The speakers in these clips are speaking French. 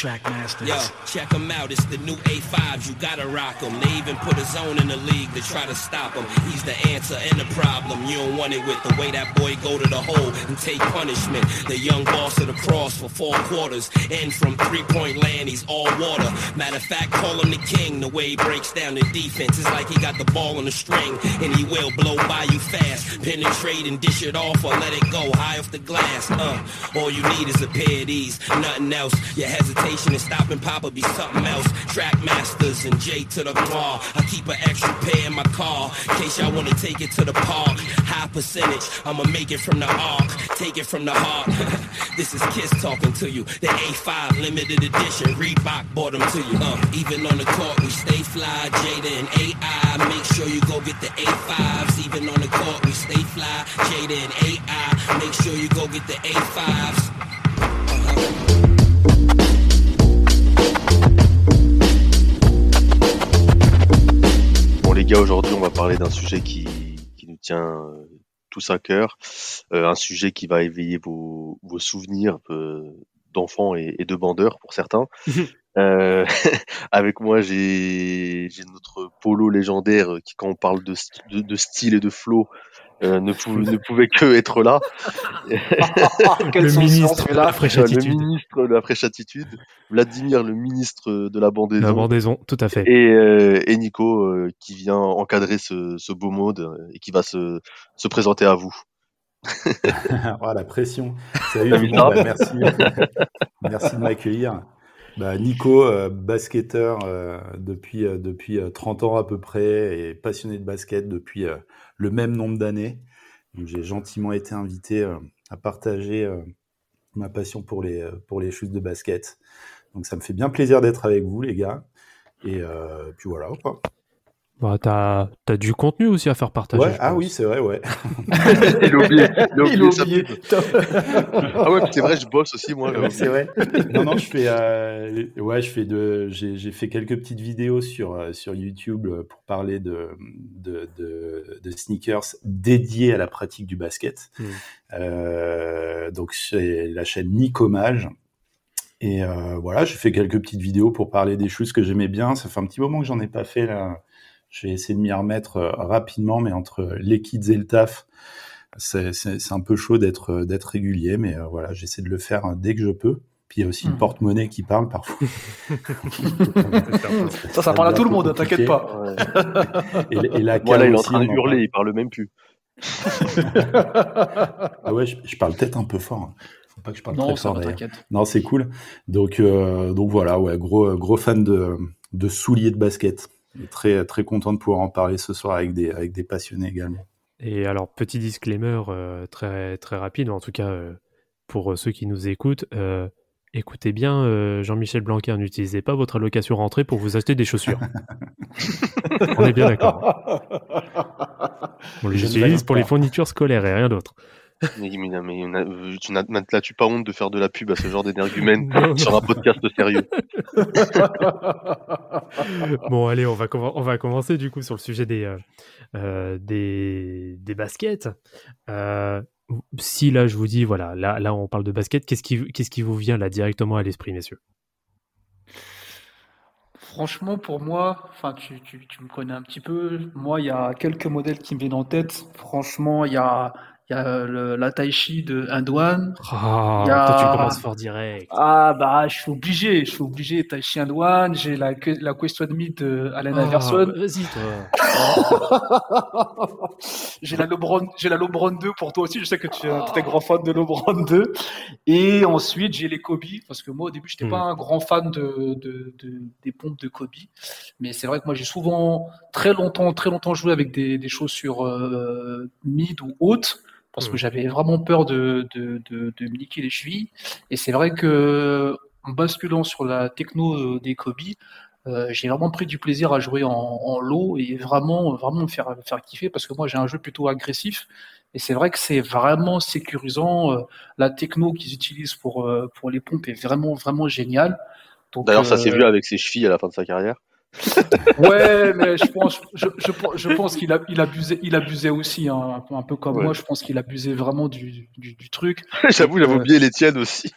Trackmasters. Yo, check them out. It's the new A5s. You gotta rock them. They even put a zone in the league to try to stop him. He's the answer and the problem. You don't want it with the way that boy go to the hole and take punishment. The young boss of the cross for four quarters. And from three-point land, he's all water. Matter of fact, call him the king. The way he breaks down the defense is like he got the ball on the string. And he will blow by you fast. Penetrate and dish it off or let it go high off the glass. Uh, all you need is a pair of these. Nothing else. You hesitate station and stopping Papa be something else. Track masters and J to the bar. I keep an extra pair in my car in case y'all wanna take it to the park. High percentage, I'ma make it from the arc, take it from the heart. this is Kiss talking to you. The A5 limited edition, Reebok bought them to you. Uh, even on the court, we stay fly. Jada and AI, make sure you go get the A5s. Even on the court, we stay fly. Jada and AI, make sure you go get the A5s. Les gars, aujourd'hui, on va parler d'un sujet qui, qui, nous tient euh, tous à cœur, euh, un sujet qui va éveiller vos, vos souvenirs euh, d'enfants et, et, de bandeurs pour certains. euh, avec moi, j'ai notre polo légendaire qui, quand on parle de, de, de style et de flow, euh, ne, pouvait, ne, pouvait, que être là. le, ministre de la fraîche attitude. le ministre de la fraîche attitude. Vladimir, le ministre de la bandaison. La bandaison, tout à fait. Et, euh, et Nico, euh, qui vient encadrer ce, ce, beau mode et qui va se, se présenter à vous. oh, la pression. Salut, bah, merci. merci de m'accueillir. Bah, Nico, euh, basketteur euh, depuis, euh, depuis 30 ans à peu près et passionné de basket depuis le même nombre d'années. J'ai gentiment été invité euh, à partager euh, ma passion pour les, euh, pour de basket. Donc ça me fait bien plaisir d'être avec vous, les gars. Et puis voilà. Quoi. Bah, t'as as du contenu aussi à faire partager. Ouais, ah oui, c'est vrai, ouais. il a oublié. Il a oublié. ah ouais, c'est vrai, je bosse aussi moi. c'est vrai. Non, non, je fais, euh, ouais, je fais de, j'ai fait quelques petites vidéos sur euh, sur YouTube euh, pour parler de de, de, de sneakers dédiés à la pratique du basket. Euh, donc c'est la chaîne Nicomage. Et euh, voilà, j'ai fait quelques petites vidéos pour parler des choses que j'aimais bien. Ça fait un petit moment que j'en ai pas fait là je vais essayer de m'y remettre euh, rapidement, mais entre les kids et le taf, c'est un peu chaud d'être euh, d'être régulier, mais euh, voilà, j'essaie de le faire dès que je peux. Puis il y a aussi une mmh. porte-monnaie qui parle parfois. ça, ça parle à tout le monde, t'inquiète pas. et, et la voilà, il est en train de hurler, il parle même plus. ah ouais, je, parle peut-être un peu fort. Hein. Faut pas que je parle non, très fort. Non, c'est cool. Donc, euh, donc voilà, ouais, gros, gros fan de, de souliers de basket très, très content de pouvoir en parler ce soir avec des, avec des passionnés également. Et alors, petit disclaimer euh, très, très rapide, en tout cas euh, pour ceux qui nous écoutent, euh, écoutez bien Jean-Michel Blanquer, n'utilisez pas votre allocation rentrée pour vous acheter des chaussures. On est bien d'accord. On les utilise pour les fournitures scolaires et rien d'autre. Mais, mais, mais tu n'as-tu pas honte de faire de la pub à ce genre d'énergumène sur un podcast sérieux Bon, allez, on va, on va commencer du coup sur le sujet des, euh, euh des, des, baskets. Euh, si là, je vous dis, voilà, là, là on parle de basket, qu'est-ce qui, qu'est-ce qui vous vient là directement à l'esprit, messieurs? Franchement, pour moi, enfin, tu, tu, tu, me connais un petit peu. Moi, il y a quelques modèles qui me viennent en tête. Franchement, il y a il y a le, la Taichi de Indouane. Ah, toi tu commences fort direct. Ah bah je suis obligé, je suis obligé. Taichi Indouane, j'ai la la Question Me de Alain oh, Iverson. Vas-y toi. j'ai la LeBron, j'ai la LeBron 2 pour toi aussi. Je sais que tu es un très grand fan de LeBron 2. Et ensuite j'ai les Kobe parce que moi au début j'étais n'étais pas hmm. un grand fan de, de, de, des pompes de Kobe, mais c'est vrai que moi j'ai souvent très longtemps très longtemps joué avec des, des chaussures euh, mid ou hautes parce que mmh. j'avais vraiment peur de, de, de, de, me niquer les chevilles. Et c'est vrai que en basculant sur la techno euh, des Kobe, j'ai vraiment pris du plaisir à jouer en, en low et vraiment, vraiment me faire, faire kiffer parce que moi j'ai un jeu plutôt agressif et c'est vrai que c'est vraiment sécurisant. la techno qu'ils utilisent pour, pour les pompes est vraiment, vraiment géniale. D'ailleurs, ça s'est vu avec ses chevilles à la fin de sa carrière. Ouais, mais je pense, je, je, je pense qu'il a, il abusait, il abusait aussi, hein, un, peu, comme moi. Je pense qu'il abusait vraiment du, du, du truc. J'avoue, j'avais oublié les tiennes aussi.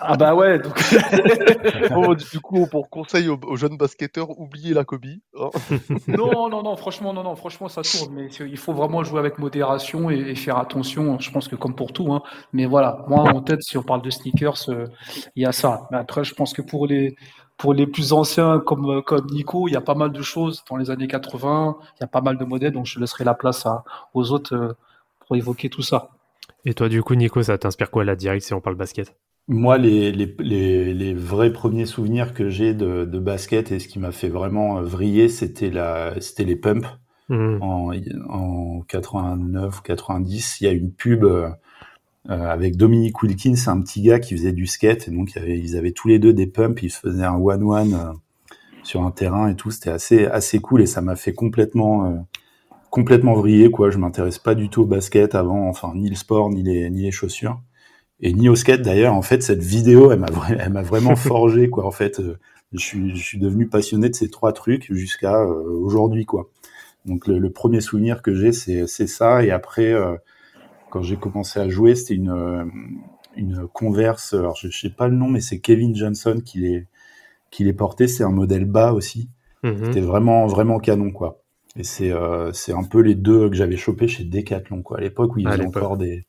Ah bah ouais. Donc... du coup, pour conseil aux, jeunes basketteurs, oubliez la Kobe. Hein. non, non, non, franchement, non, non, franchement, ça tourne. Mais il faut vraiment jouer avec modération et, faire attention. Je pense que comme pour tout, hein. Mais voilà, moi en tête, si on parle de sneakers, euh, il y a ça. Mais après, je pense que pour les pour les plus anciens comme comme Nico, il y a pas mal de choses dans les années 80. Il y a pas mal de modèles, donc je laisserai la place à, aux autres euh, pour évoquer tout ça. Et toi, du coup, Nico, ça t'inspire quoi la direct si on parle basket? Moi, les, les, les, les, vrais premiers souvenirs que j'ai de, de, basket et ce qui m'a fait vraiment euh, vriller, c'était les pumps. Mmh. En, en 89, 90, il y a une pub euh, euh, avec Dominique Wilkins, un petit gars qui faisait du skate. Et donc, avait, ils avaient tous les deux des pumps. Ils se faisaient un one-one euh, sur un terrain et tout. C'était assez, assez cool et ça m'a fait complètement, complètement vriller. Quoi. Je m'intéresse pas du tout au basket avant, enfin, ni le sport, ni les, ni les chaussures et ni au skate d'ailleurs. En fait, cette vidéo, elle m'a elle m'a vraiment forgé quoi. En fait, euh, je suis je suis devenu passionné de ces trois trucs jusqu'à euh, aujourd'hui quoi. Donc le, premier souvenir que j'ai, c'est c'est ça. Et après, euh, quand j'ai commencé à jouer, c'était une une Converse. Alors je, sais pas le nom, mais c'est Kevin Johnson qui les qui les portait. C'est un modèle bas aussi. Mhm. C'était vraiment vraiment canon quoi. Et c'est c'est un peu les deux que j'avais chopé chez Decathlon quoi. À l'époque où ils avaient encore des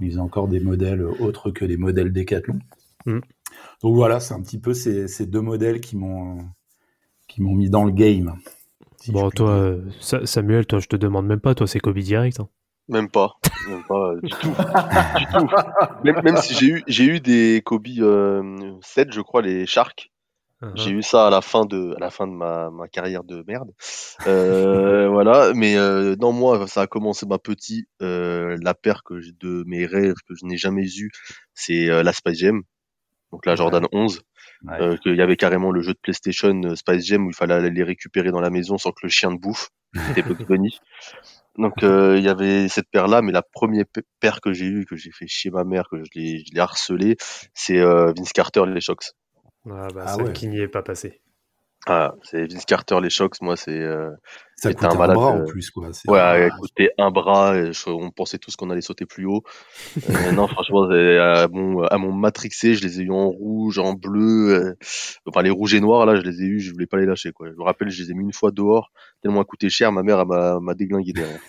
ils encore des modèles autres que les modèles Decathlon. Mm. Donc voilà, c'est un petit peu ces, ces deux modèles qui m'ont qui m'ont mis dans le game. bon, toi, Samuel, toi, je te demande même pas, toi, c'est Kobe direct. Hein. Même pas, même pas du tout, du tout. Même, si j'ai eu j'ai eu des Kobe 7, euh, je crois, les Sharks. Uh-huh. J'ai eu ça à la fin de, à la fin de ma, ma carrière de merde. Euh, voilà, mais euh, non, moi, ça a commencé ma petit. Euh, la paire que de mes rêves que je n'ai jamais eu, c'est euh, la Spice Jam, donc la Jordan 11. Euh, qu'il y avait carrément le jeu de PlayStation euh, Spice Jam où il fallait les récupérer dans la maison sans que le chien ne bouffe. C'était Bugs Bunny. Donc il y avait cette paire là, mais la première paire que j'ai eue, que j'ai fait chier ma mère, que je l'ai, je l'ai harcelé, c'est Vince Carter les Shocks. Ah, bah, ah qui n'y est pas passé. Ah, c'est Vince Carter, les chocs, moi, c'est. Euh, ça coûtait un, un bras en plus, quoi. Ouais, coûtait un bras, on pensait tous qu'on allait sauter plus haut. euh, non, franchement, à mon, à mon Matrixé, je les ai eu en rouge, en bleu, euh, enfin, les rouges et noirs, là, je les ai eu, je voulais pas les lâcher, quoi. Je me rappelle, je les ai mis une fois dehors, tellement à coûté cher, ma mère, m'a déglingué derrière.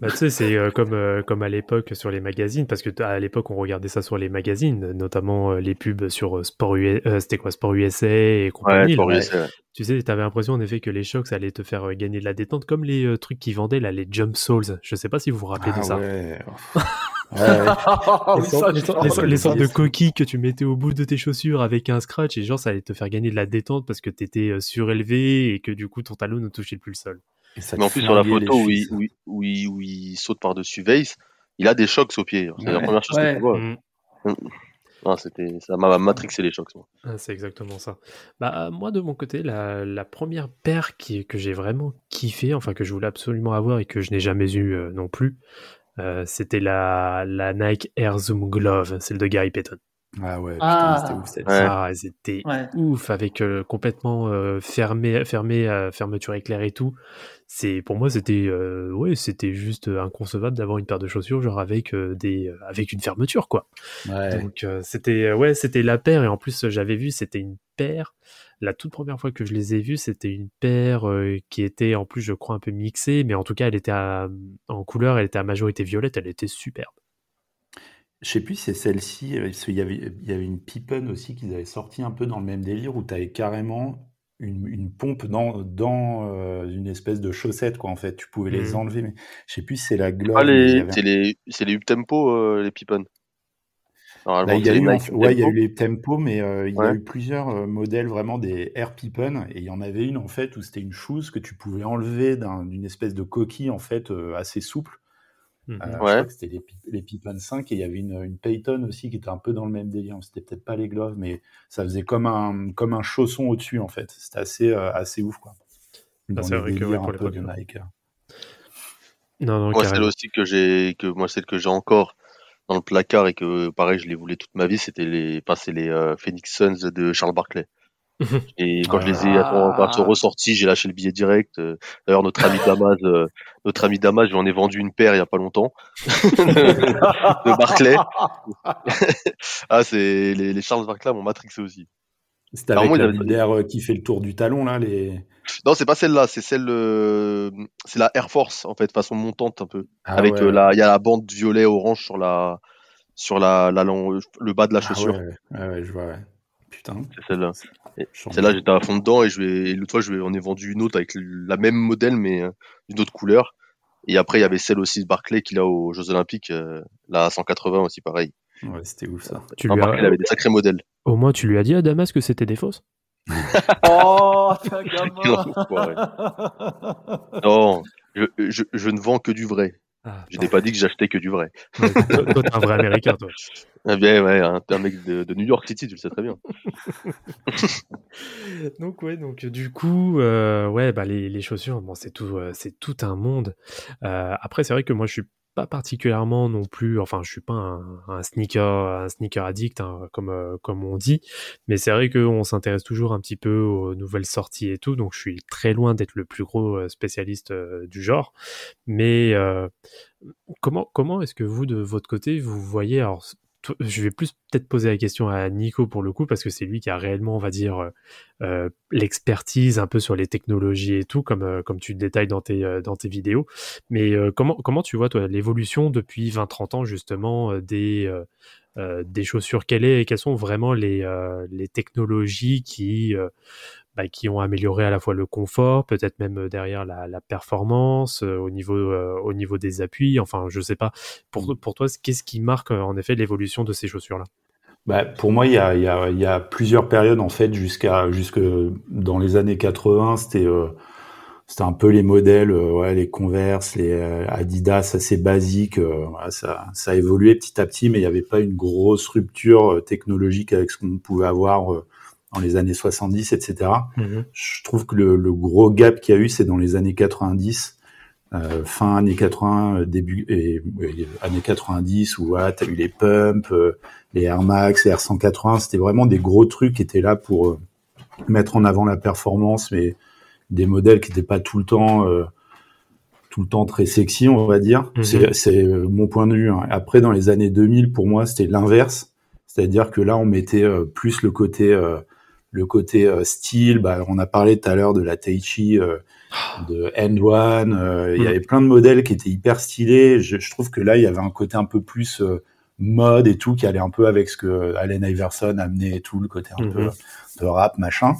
Bah, tu sais, c'est euh, comme, euh, comme à l'époque sur les magazines, parce que à l'époque on regardait ça sur les magazines, notamment euh, les pubs sur Sport, c'était quoi, Sport USA et compagnie. Ouais, USA, Tu sais, t'avais l'impression en effet que les chocs ça allait te faire gagner de la détente, comme les trucs qui vendaient là, les Jump Souls. Je sais pas si vous vous rappelez de ah ça. Ouais. les, sortes, de coquilles que tu mettais au bout de tes chaussures avec un scratch et genre ça allait te faire gagner de la détente parce que t'étais surélevé et que du coup ton talon ne touchait plus le sol. Mais en plus, sur la photo où il, où, il, où, il, saute par-dessus Weiss, il a des chocs au pied. C'est la première chose que tu vois. Mm. Mm. c'était, ça m'a matrixé les chocs. Ah, c'est exactement ça. Bah, moi, de mon côté, la, la première paire qui, que j'ai vraiment kiffé, enfin que je voulais absolument avoir et que je n'ai jamais eu euh, non plus, euh, c'était la, la Nike Air Zoom Glove, celle de Gary Payton. Ah ouais, putain, c'était ouf. Cette ah, c'était ouf avec euh, complètement euh, fermé, fermé, euh, fermeture éclair et tout. C'est pour moi c'était ouais c'était juste inconcevable d'avoir une paire de chaussures genre avec des avec une fermeture quoi. Donc c'était ouais c'était la paire et en plus j'avais vu c'était une paire. La toute première fois que je les ai vues c'était une paire qui était en plus je crois un peu mixée mais en tout cas elle était en couleur elle était à majorité violette elle était superbe. Je sais plus si c'est celle-ci, euh, il y avait, il y avait une Pippen aussi qu'ils avaient sorti un peu dans le même délire où tu avais carrément une, une pompe dans, dans euh, une espèce de chaussette, quoi, en fait. Tu pouvais les mmh. enlever, mais je sais plus si c'est la gloire. Ah, les, c'est les, c'est les Up-Tempo, euh, les Pippen. Bah, il y a eu, ouais, il y a eu les Tempo, mais il y a eu plusieurs modèles vraiment des Air Pippen, et il y en avait une en fait où c'était une chose que tu pouvais enlever d'une espèce de coquille en fait assez souple Mhm. Euh, que c'était les, les Pippen 5 et il y avait une, une, Payton aussi qui était un peu dans le même délire. C'était peut-être pas les gloves, mais ça faisait comme un, comme un chausson au-dessus en fait. C'était assez, euh, assez ouf quoi. Ah, c'est vrai que un peu de Nike. Non, non, moi, celle aussi que j'ai, que moi celle que j'ai encore dans le placard et que pareil je les voulais toute ma vie, c'était les, enfin, les euh, Phoenix Suns de Charles Barkley. Et quand je les ai quand sont ressortis, j'ai lâché le billet direct. Euh, d'ailleurs, notre ami Damas, euh, notre ami Damas, j'en ai vendu une paire il y a pas longtemps de Barclay. ah, c'est les, les, Charles Barclay m'ont matrixé aussi. C'est avec moi, la euh, qui fait le tour du talon là, les. Non, c'est pas celle-là, c'est celle, c'est la Air Force en fait, façon montante un peu, ah avec la, il y a la bande violet orange sur la, sur la, la, le bas de la ah chaussure. Ah ouais, je vois. Putain. C'est celle-là. Celle-là, j'étais à fond dedans et je vais, l'autre fois, je vais, on est vendu une autre avec la même modèle mais euh, d'une autre couleur. Et après, il y avait celle aussi de Barclay qu'il a aux Jeux Olympiques, euh, la 180 aussi, pareil. Ouais, c'était ouf ça. Tu lui as... il avait des sacrés modèles. Au moins, tu lui as dit à Damas que c'était des fausses Oh, un gamin Non, je, je, je, ne vends que du vrai. Ah, je n'ai pas dit que j'achetais que du vrai. toi, t'es un vrai américain, toi. Ah bien, ouais, un, un mec de, de, New York City, tu le sais très bien. donc ouais, donc du coup, euh, ouais, bah les, les chaussures, bon, c'est tout, euh, c'est tout un monde. Euh, après, c'est vrai que moi, je suis pas particulièrement non plus, enfin je suis pas un, sneaker, un sneaker addict hein, comme euh, comme on dit, mais c'est vrai qu'on s'intéresse toujours un petit peu aux nouvelles sorties et tout, donc je suis très loin d'être le plus gros euh, spécialiste euh, du genre. Mais comment comment est-ce que vous de votre côté vous voyez je vais plus peut-être poser la question à Nico pour le coup, parce que c'est lui qui a réellement, on va dire, euh, euh, l'expertise un peu sur les technologies et tout, comme, euh, comme tu détailles dans tes, dans tes vidéos. Mais comment, comment tu vois, toi, l'évolution depuis 20-30 ans, justement, des, des chaussures Quelles, est, quelles sont vraiment les, les technologies qui bah, qui ont amélioré à la fois le confort, peut-être même euh, derrière la, la performance, euh, au, niveau, euh, au niveau des appuis. Enfin, je sais pas. Pour, mmh. pour toi, qu'est-ce qui marque en effet l'évolution de ces chaussures-là? Bah, pour moi, il y a, y, a, y a, plusieurs périodes en fait jusqu'à jusque dans les années 80, c'était c'était un peu les modèles, ouais, les Converse, les Adidas assez basiques. ça, ça a évolué petit à petit, mais il n'y avait pas une grosse rupture technologique avec ce qu'on pouvait avoir dans les années 70, etc. Mhm. Je trouve que le, le gros gap qu'il y a eu, c'est dans les années 90, euh, fin années 80, euh, début et, années 90 où voilà, tu as eu les pumps, euh, les Air Max, les Air 180, c'était vraiment des gros trucs qui étaient là pour euh, mettre en avant la performance, mais des modèles qui n'étaient pas tout le temps tout le temps très sexy, on va dire. Mhm. C'est mon point de vue. Hein. Après, dans les années 2000, pour moi, c'était l'inverse. C'est-à-dire que là, on mettait plus le côté le côté euh, style, bah, on a parlé tout à l'heure de la Taichi, euh, de End One, euh, il y mm. avait plein de modèles qui étaient hyper stylés. Je, je, trouve que là, il y avait un côté un peu plus euh, mode et tout, qui allait un peu avec ce que Allen Iverson amenait et tout, le côté un peu mm-hmm. de rap, machin.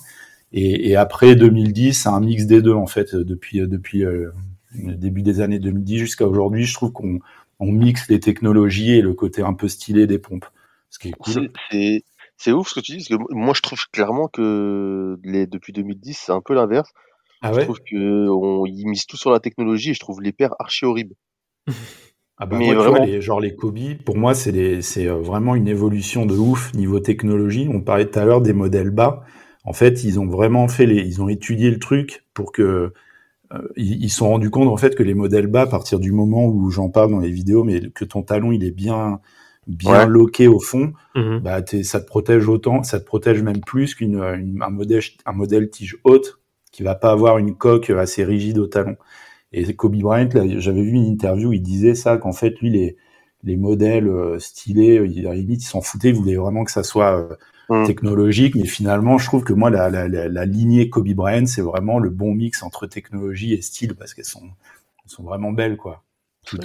Et, et, après 2010, c'est un mix des deux en fait, depuis depuis le début des années 2010 jusqu'à aujourd'hui. Je trouve qu'on on mixe les technologies et le côté un peu stylé des pompes, ce qui est cool. C'est c'est ouf ce que tu dis, parce que moi je trouve clairement que les, depuis 2010 c'est un peu l'inverse. Ah je trouve qu'ils misent tout sur la technologie et je trouve les paires archi horribles. Ah bah mais vraiment... les, genre les Kobe, pour moi c'est euh, vraiment une évolution de ouf niveau technologie. On parlait tout à l'heure des modèles bas. En fait, ils ont vraiment fait les, ils ont étudié le truc pour que euh, ils se sont rendus compte en fait que les modèles bas, à partir du moment où j'en parle dans les vidéos, mais que ton talon il est bien bien loqué au fond, bah, ça te protège autant, ça te protège même plus qu'une un modèle un modèle tige haute qui va pas avoir une coque assez rigide au talon. Et Kobe Bryant, j'avais vu une interview, où il disait ça qu'en fait lui les les modèles euh, stylés, il, à la limite, il s'en foutait, il voulait vraiment que ça soit euh, mhm. technologique, mais finalement, je trouve que moi, la, la, la, la lignée Kobe Bryant, c'est vraiment le bon mix entre technologie et style, parce qu'elles sont, elles sont vraiment belles, quoi.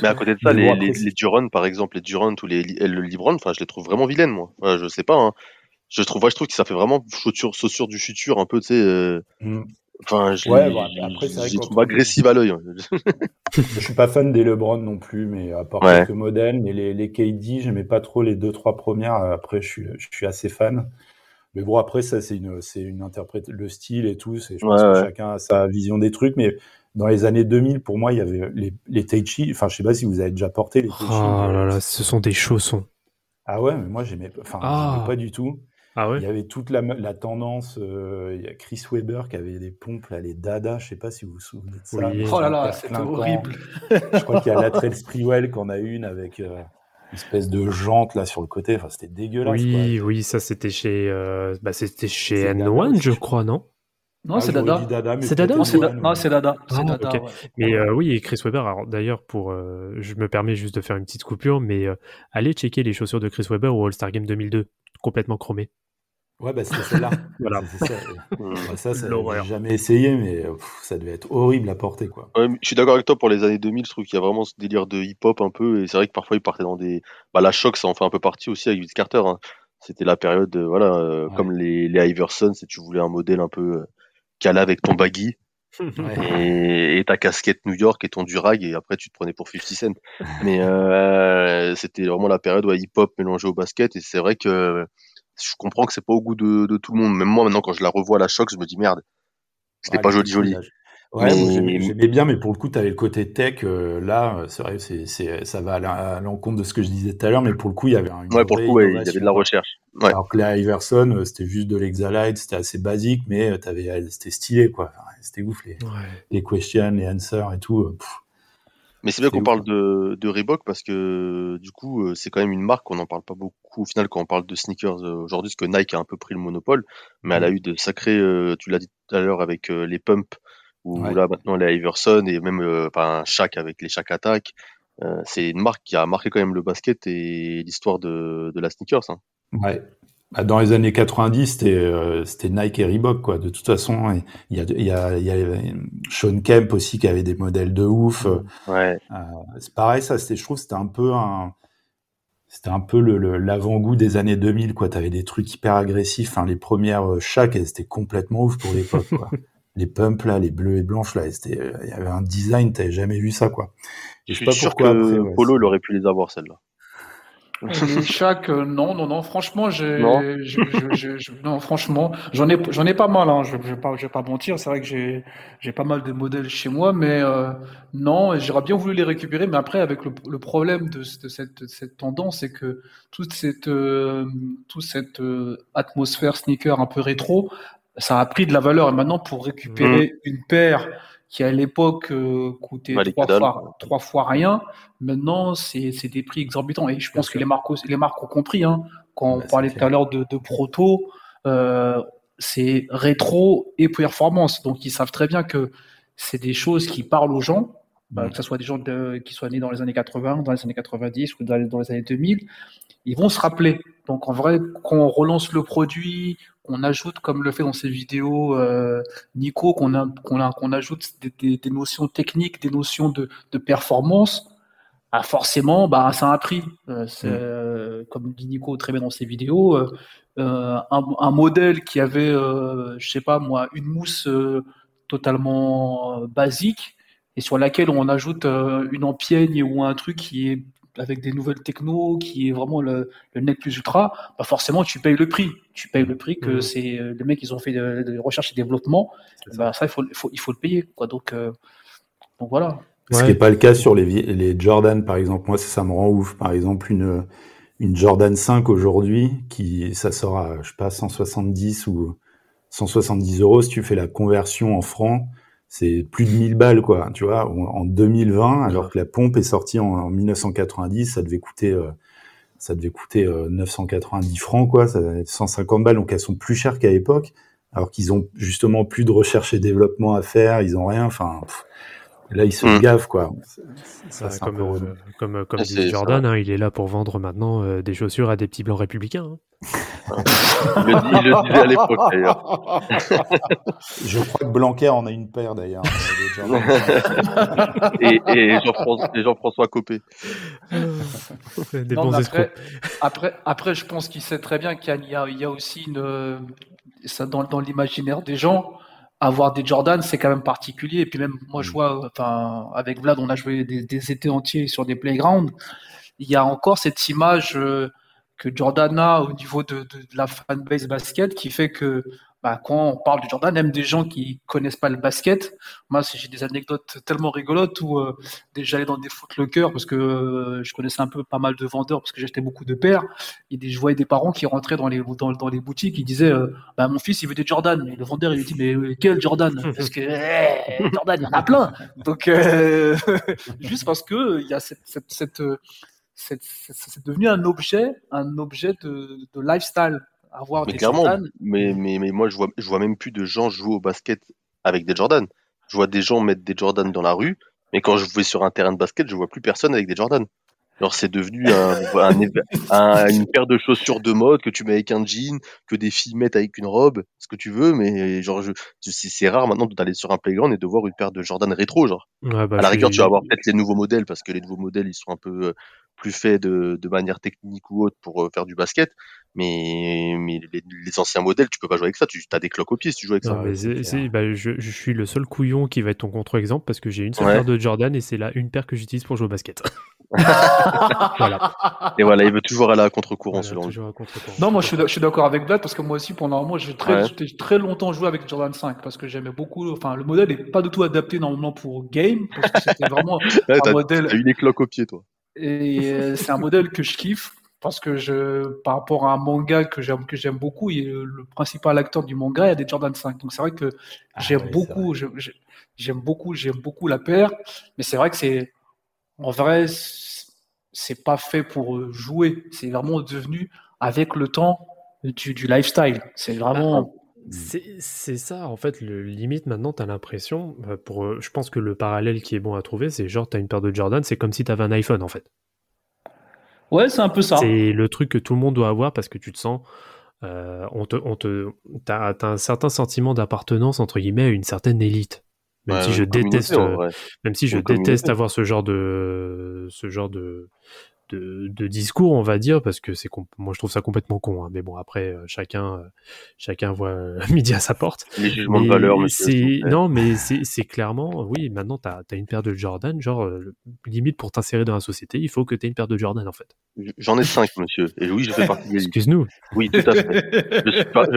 Mais à côté de ça, les, les, les, Durant, par exemple, les Durant ou les, le Libron, enfin, je les trouve vraiment vilaines, moi. je sais pas, hein. Je trouve, je trouve que ça fait vraiment chaussure, chaussure du futur, un peu, tu sais. Euh... Mm. Enfin, je ouais, bah, les trouve agressive à l'œil. Hein. je suis pas fan des LeBron non plus, mais à part quelques modèles, mais les, les KD, j'aimais pas trop les deux trois premières. Après, je suis, je suis assez fan. Mais bon, après, ça, c'est une, c'est une interprète, le style et tout. C'est, je pense que chacun a sa vision des trucs, mais dans les années 2000, pour moi, il y avait les, les Taichi. Enfin, je sais pas si vous avez déjà porté les Taichi. Oh là là, ce sont des chaussons. Ah ouais, mais moi, j'aimais enfin, ah. pas du tout. Ah ouais? Il y avait toute la, la tendance. Euh, il y a Chris Weber qui avait des pompes, là, les Dada. Je sais pas si vous vous souvenez de ça. Oh là là, c'était horrible. je crois qu'il y a la Sprewell qui en a une avec. Euh, une espèce de jante là sur le côté, enfin c'était dégueulasse. Oui, oui, ça c'était chez, euh, bah, c'était chez N1, je crois, non? Non, ah, c'est Dada. C'est Dada Non, c'est Dada. Ah, Dada. Mais euh, oui, et Chris Webber, d'ailleurs, pour, euh, je me permets juste de faire une petite coupure, mais euh, allez checker les chaussures de Chris Webber au All-Star Game 2002, complètement chromées. Ouais, bah c'était celle-là. voilà. Ça, ça, ça jamais essayé, mais ça devait être horrible à porter, quoi. je suis d'accord avec toi pour les années 2000, je trouve qu'il y a vraiment ce délire de hip-hop un peu, et c'est vrai que parfois ils partaient dans des. Bah, la choc, ça en fait un peu partie aussi avec Vince Carter. Hein. C'était la période, voilà, comme les, les Iverson, si tu voulais un modèle un peu calé avec ton baggy et, ta casquette New York et ton durag et après tu te prenais pour 50 Cent. Mais euh, c'était vraiment la période où hip-hop mélangé au basket et c'est vrai que je comprends que c'est pas au goût de, tout le monde. Même moi maintenant quand je la revois à la choc, je me dis merde, c'était pas joli joli. Ouais, j'aimais bien, mais pour le coup, tu avais le côté tech. Euh, là, c'est vrai, c'est, ça va à l'encontre de ce que je disais tout à l'heure, mais pour le coup, il y avait un. Ouais, pour le coup, il y avait de la recherche. Ouais. Alors que les Iverson, euh, c'était juste de l'exalite, c'était assez basique, mais euh, avais, c'était stylé, quoi. c'était ouf, les, les questions, les answers et tout. mais c'est bien qu'on parle de, de Reebok parce que du coup, c'est quand même une marque, on n'en parle pas beaucoup au final quand on parle de sneakers aujourd'hui, parce que Nike a un peu pris le monopole, mais elle a mmh. eu de sacrés, tu l'as dit tout à l'heure avec les pumps ou là maintenant les Iverson et même euh, enfin Shaq avec les Shaq Attack. Euh, c'est une marque qui a marqué quand même le basket et l'histoire de, de la sneakers. Hein. Ouais. Bah, dans les années 90, euh, c'était Nike et Reebok quoi. De toute façon, il y a, y a, y a Sean Kemp aussi qui avait des modèles de ouf. Ouais. c'est pareil ça. C'était, je trouve, c'était un peu un c'était un peu le, l'avant-goût des années 2000 quoi. T'avais des trucs hyper agressifs. Enfin, les premières Shaq, elles étaient complètement ouf pour l'époque quoi. les pumps là, les bleus et blanches là, c'était, euh, il y avait un design, t'avais jamais vu ça quoi. je suis pas sûr que Polo il aurait pu les avoir celles-là. Chaque euh, non non non franchement j'ai non. non. franchement j'en ai j'en ai pas mal hein. je, je vais pas je vais pas mentir c'est vrai que j'ai j'ai pas mal de modèles chez moi mais euh, non j'aurais bien voulu les récupérer mais après avec le, le problème de, de, cette cette tendance c'est que toute cette euh, toute cette atmosphère sneaker un peu rétro ça a pris de la valeur. Et maintenant, pour récupérer mmh. une paire qui à l'époque euh, coûtait trois fois, rien, maintenant c'est des prix exorbitants. Et je pense que les marques, les marques ont compris. Hein, quand on parlait tout à l'heure de, proto, euh, c'est rétro et performance. Donc ils savent très bien que c'est des choses qui parlent aux gens. Bah, que ce soit des gens qui soient nés dans les années 80, dans les années 90 ou dans les années 2000, ils vont se rappeler. Donc en vrai, quand on relance le produit, on ajoute, comme le fait dans ses vidéos euh, Nico, qu'on qu'on ajoute des, notions techniques, des notions de, performance, bah forcément, bah, ça a un prix. Euh, mm. euh, comme dit Nico très bien dans ses vidéos, un, modèle qui avait, je sais pas moi, une mousse totalement basique et sur laquelle on ajoute une empiègne ou un truc qui est avec des nouvelles techno, qui est vraiment le, le net plus ultra, bah forcément tu payes le prix. Tu payes le prix que mmh. c'est les mecs ils ont fait de, recherche et développement. Bah, ça il faut, il faut, il faut le payer quoi. Donc euh, donc voilà. Ce qui n'est pas le cas sur les, les Jordan par exemple. Moi ça, ça me rend ouf. Par exemple une une Jordan 5 aujourd'hui qui ça sort à je sais pas 170 ou 170 euros si tu fais la conversion en francs c'est plus de 1000 balles, quoi, tu vois, en 2020, alors que la pompe est sortie en, 1990, ça devait coûter, euh, ça devait coûter 990 euh, francs, quoi, ça, 150 balles, donc elles sont plus chères qu'à l'époque, alors qu'ils ont justement plus de recherche et développement à faire, ils ont rien, enfin, là ils se mmh. gavent, quoi. comme, euh, comme, comme, dit Jordan, hein, il est là pour vendre maintenant des chaussures à des petits blancs républicains. Hein il, le, disait à l'époque d'ailleurs. Je crois que Blanquer en a une paire d'ailleurs. et, et Jean-François Copé. après, après, je pense qu'il sait très bien qu'il y, y, a aussi une, ça, dans, dans l'imaginaire des gens. Avoir des Jordan, c'est quand même particulier. Et puis même, moi, je mm. vois, enfin, avec Vlad, on a joué des, des étés entiers sur des playgrounds. Il y a encore cette image. Euh, que Jordan a au niveau de, de, la fanbase basket qui fait que bah, quand on parle de Jordan, même des gens qui connaissent pas le basket, moi j'ai des anecdotes tellement rigolotes où euh, j'allais dans des footlockers parce que euh, je connaissais un peu pas mal de vendeurs parce que j'achetais beaucoup de paires et je voyais des parents qui rentraient dans les boutiques, ils disaient euh, bah, mon fils il veut des Jordan, et le vendeur il lui dit mais quel Jordan? Parce que eh, Jordan il y en a plein, donc juste parce que il y a cette, c'est devenu un objet, un objet de lifestyle avoir mais des clairement, Jordan. Mais, mais, mais moi, je vois, je vois même plus de gens jouer au basket avec des Jordan. Je vois des gens mettre des Jordan dans la rue, mais quand je vais sur un terrain de basket, je vois plus personne avec des Jordan. Alors c'est devenu un, un, un, une paire de chaussures de mode que tu mets avec un jean, que des filles mettent avec une robe, ce que tu veux, mais genre je, c'est rare maintenant d'aller sur un playground et de voir une paire de Jordan rétro, genre. Ouais, bah, à la rigueur, tu vas avoir peut-être les nouveaux modèles parce que les nouveaux modèles ils sont un peu euh, plus faits de, de manière technique ou autre pour euh, faire du basket, mais mais les, les anciens modèles, tu peux pas jouer avec ça. Tu as des cloques au pied si tu joues avec Non, ça. mais bah, je, je suis le seul couillon qui va être ton contre-exemple parce que j'ai une seule Ouais. paire de Jordan et c'est là une paire que j'utilise pour jouer au basket. voilà. Et voilà, il veut toujours aller à contre-courant Voilà. Non, moi je suis, d'accord avec Vlad parce que moi aussi pendant moi j'ai très, Ouais. j'ai très longtemps joué avec Jordan 5 parce que j'aimais beaucoup. Enfin, le modèle n'est pas du tout adapté normalement pour game parce que c'était vraiment Ouais, un t'as modèle t'as eu les cloques au pied, toi. Et euh, c'est un modèle que je kiffe parce que je par rapport à un manga que j'aime que j'aime beaucoup, il, le principal acteur du manga il y a des Jordan 5 donc c'est vrai que Ah j'aime beaucoup, j'aime beaucoup, j'aime beaucoup la paire, mais c'est vrai que c'est en vrai c'est- c'est pas fait pour euh, jouer, c'est vraiment devenu avec le temps du, du lifestyle. C'est vraiment C'est c'est ça, en fait, le limite maintenant, t'as l'impression, euh, pour, euh, je pense que le parallèle qui est bon à trouver, c'est genre, t'as une paire de Jordan, c'est comme si t'avais un iPhone, en fait. ouais, c'est un peu ça. C'est le truc que tout le monde doit avoir parce que tu te sens, euh, on te, on te, t'as, t'as un certain sentiment d'appartenance, entre guillemets, à une certaine élite. Même Ouais, si je déteste, même si je déteste avoir ce genre de, ce genre de, de, de discours, on va dire, parce que c'est, moi je trouve ça complètement con. hein. Mais bon, après, euh, chacun, euh, chacun voit euh, midi à sa porte. Les jugements de valeur, monsieur. non, mais c'est clairement, oui. Maintenant, t'as as une paire de Jordan, genre limite pour t'insérer dans la société, il faut que t'aies une paire de Jordan en fait. J'en ai cinq, monsieur. Et oui, je fais partie de l'élite. Excuse-nous. Oui, tout à fait. Je,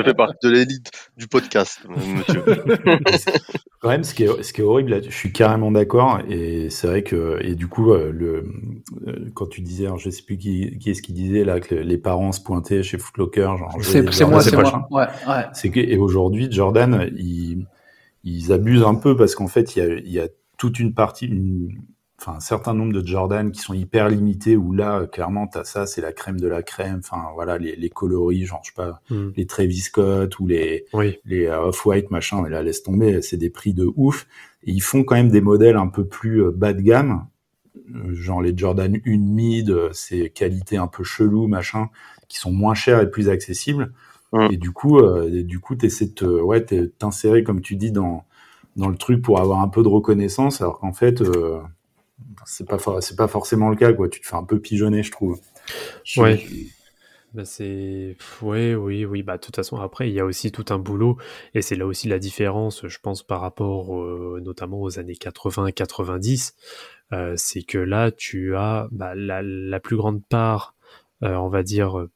fais partie de l'élite du podcast, monsieur. Quand même, ce qui est, ce qui est horrible, là, je suis carrément d'accord. Et c'est vrai que, et du coup, euh, le, euh, quand tu disais, alors, je sais plus qui, qui est-ce qui disait là que les parents se pointaient chez Footlocker, C'est moi, c'est moi. Ouais, ouais. C'est que, et aujourd'hui, Jordan, ils, ils abusent un peu parce qu'en fait, il y a, il y a toute une partie, une- enfin, un certain nombre de Jordan qui sont hyper limités où là, clairement, t'as ça, c'est la crème de la crème. Enfin, voilà, les, les coloris, genre, je sais pas, Hmm. les Travis Scott ou les, Oui. les euh, Off-White, machin, mais là, laisse tomber, c'est des prix de ouf. Et ils font quand même des modèles un peu plus euh, bas de gamme, euh, genre les Jordan 1 mid, euh, ces qualités un peu chelou, machin, qui sont moins chères et plus accessibles. Mm. Et du coup, euh, et du coup, t'essaies de te, ouais, t'es- t'insérer, comme tu dis, dans, dans le truc pour avoir un peu de reconnaissance, alors qu'en fait, euh, c'est pas, c'est pas forcément le cas, quoi. Tu te fais un peu pigeonner, je trouve. Je- Ouais. Bah c'est ouais oui oui bah de toute façon après il y a aussi tout un boulot et c'est là aussi la différence je pense par rapport euh, notamment aux années 80 90 euh, c'est que là tu as bah, la, la plus grande part euh, on va dire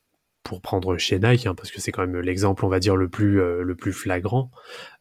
pour prendre chez Nike hein, parce que c'est quand même l'exemple on va dire le plus euh, le plus flagrant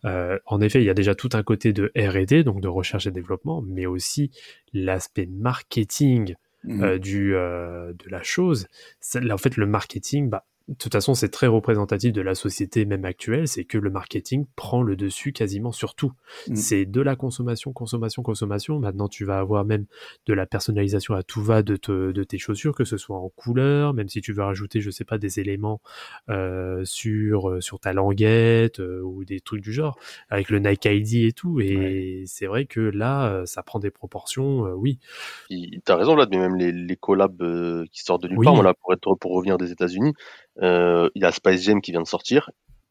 euh, en effet il y a déjà tout un côté de R&D donc de recherche et développement mais aussi l'aspect marketing Mhm. euh, du, de la chose. Là, en fait, le marketing, bah, de toute façon, c'est très représentatif de la société même actuelle, c'est que le marketing prend le dessus quasiment sur tout. Mm. C'est de la consommation, consommation, consommation. Maintenant, tu vas avoir même de la personnalisation à tout va de, te- de tes chaussures, que ce soit en couleur, même si tu veux rajouter, je sais pas, des éléments euh, sur, euh, sur ta languette euh, ou des trucs du genre, avec le Nike ID et tout. Et c'est vrai que là, euh, ça prend des proportions, euh, oui. T'as raison là, mais même les, les collabs qui sortent de nulle Oui. part, là, pour être pour revenir des États-Unis, il y a Spice Jam qui vient de sortir.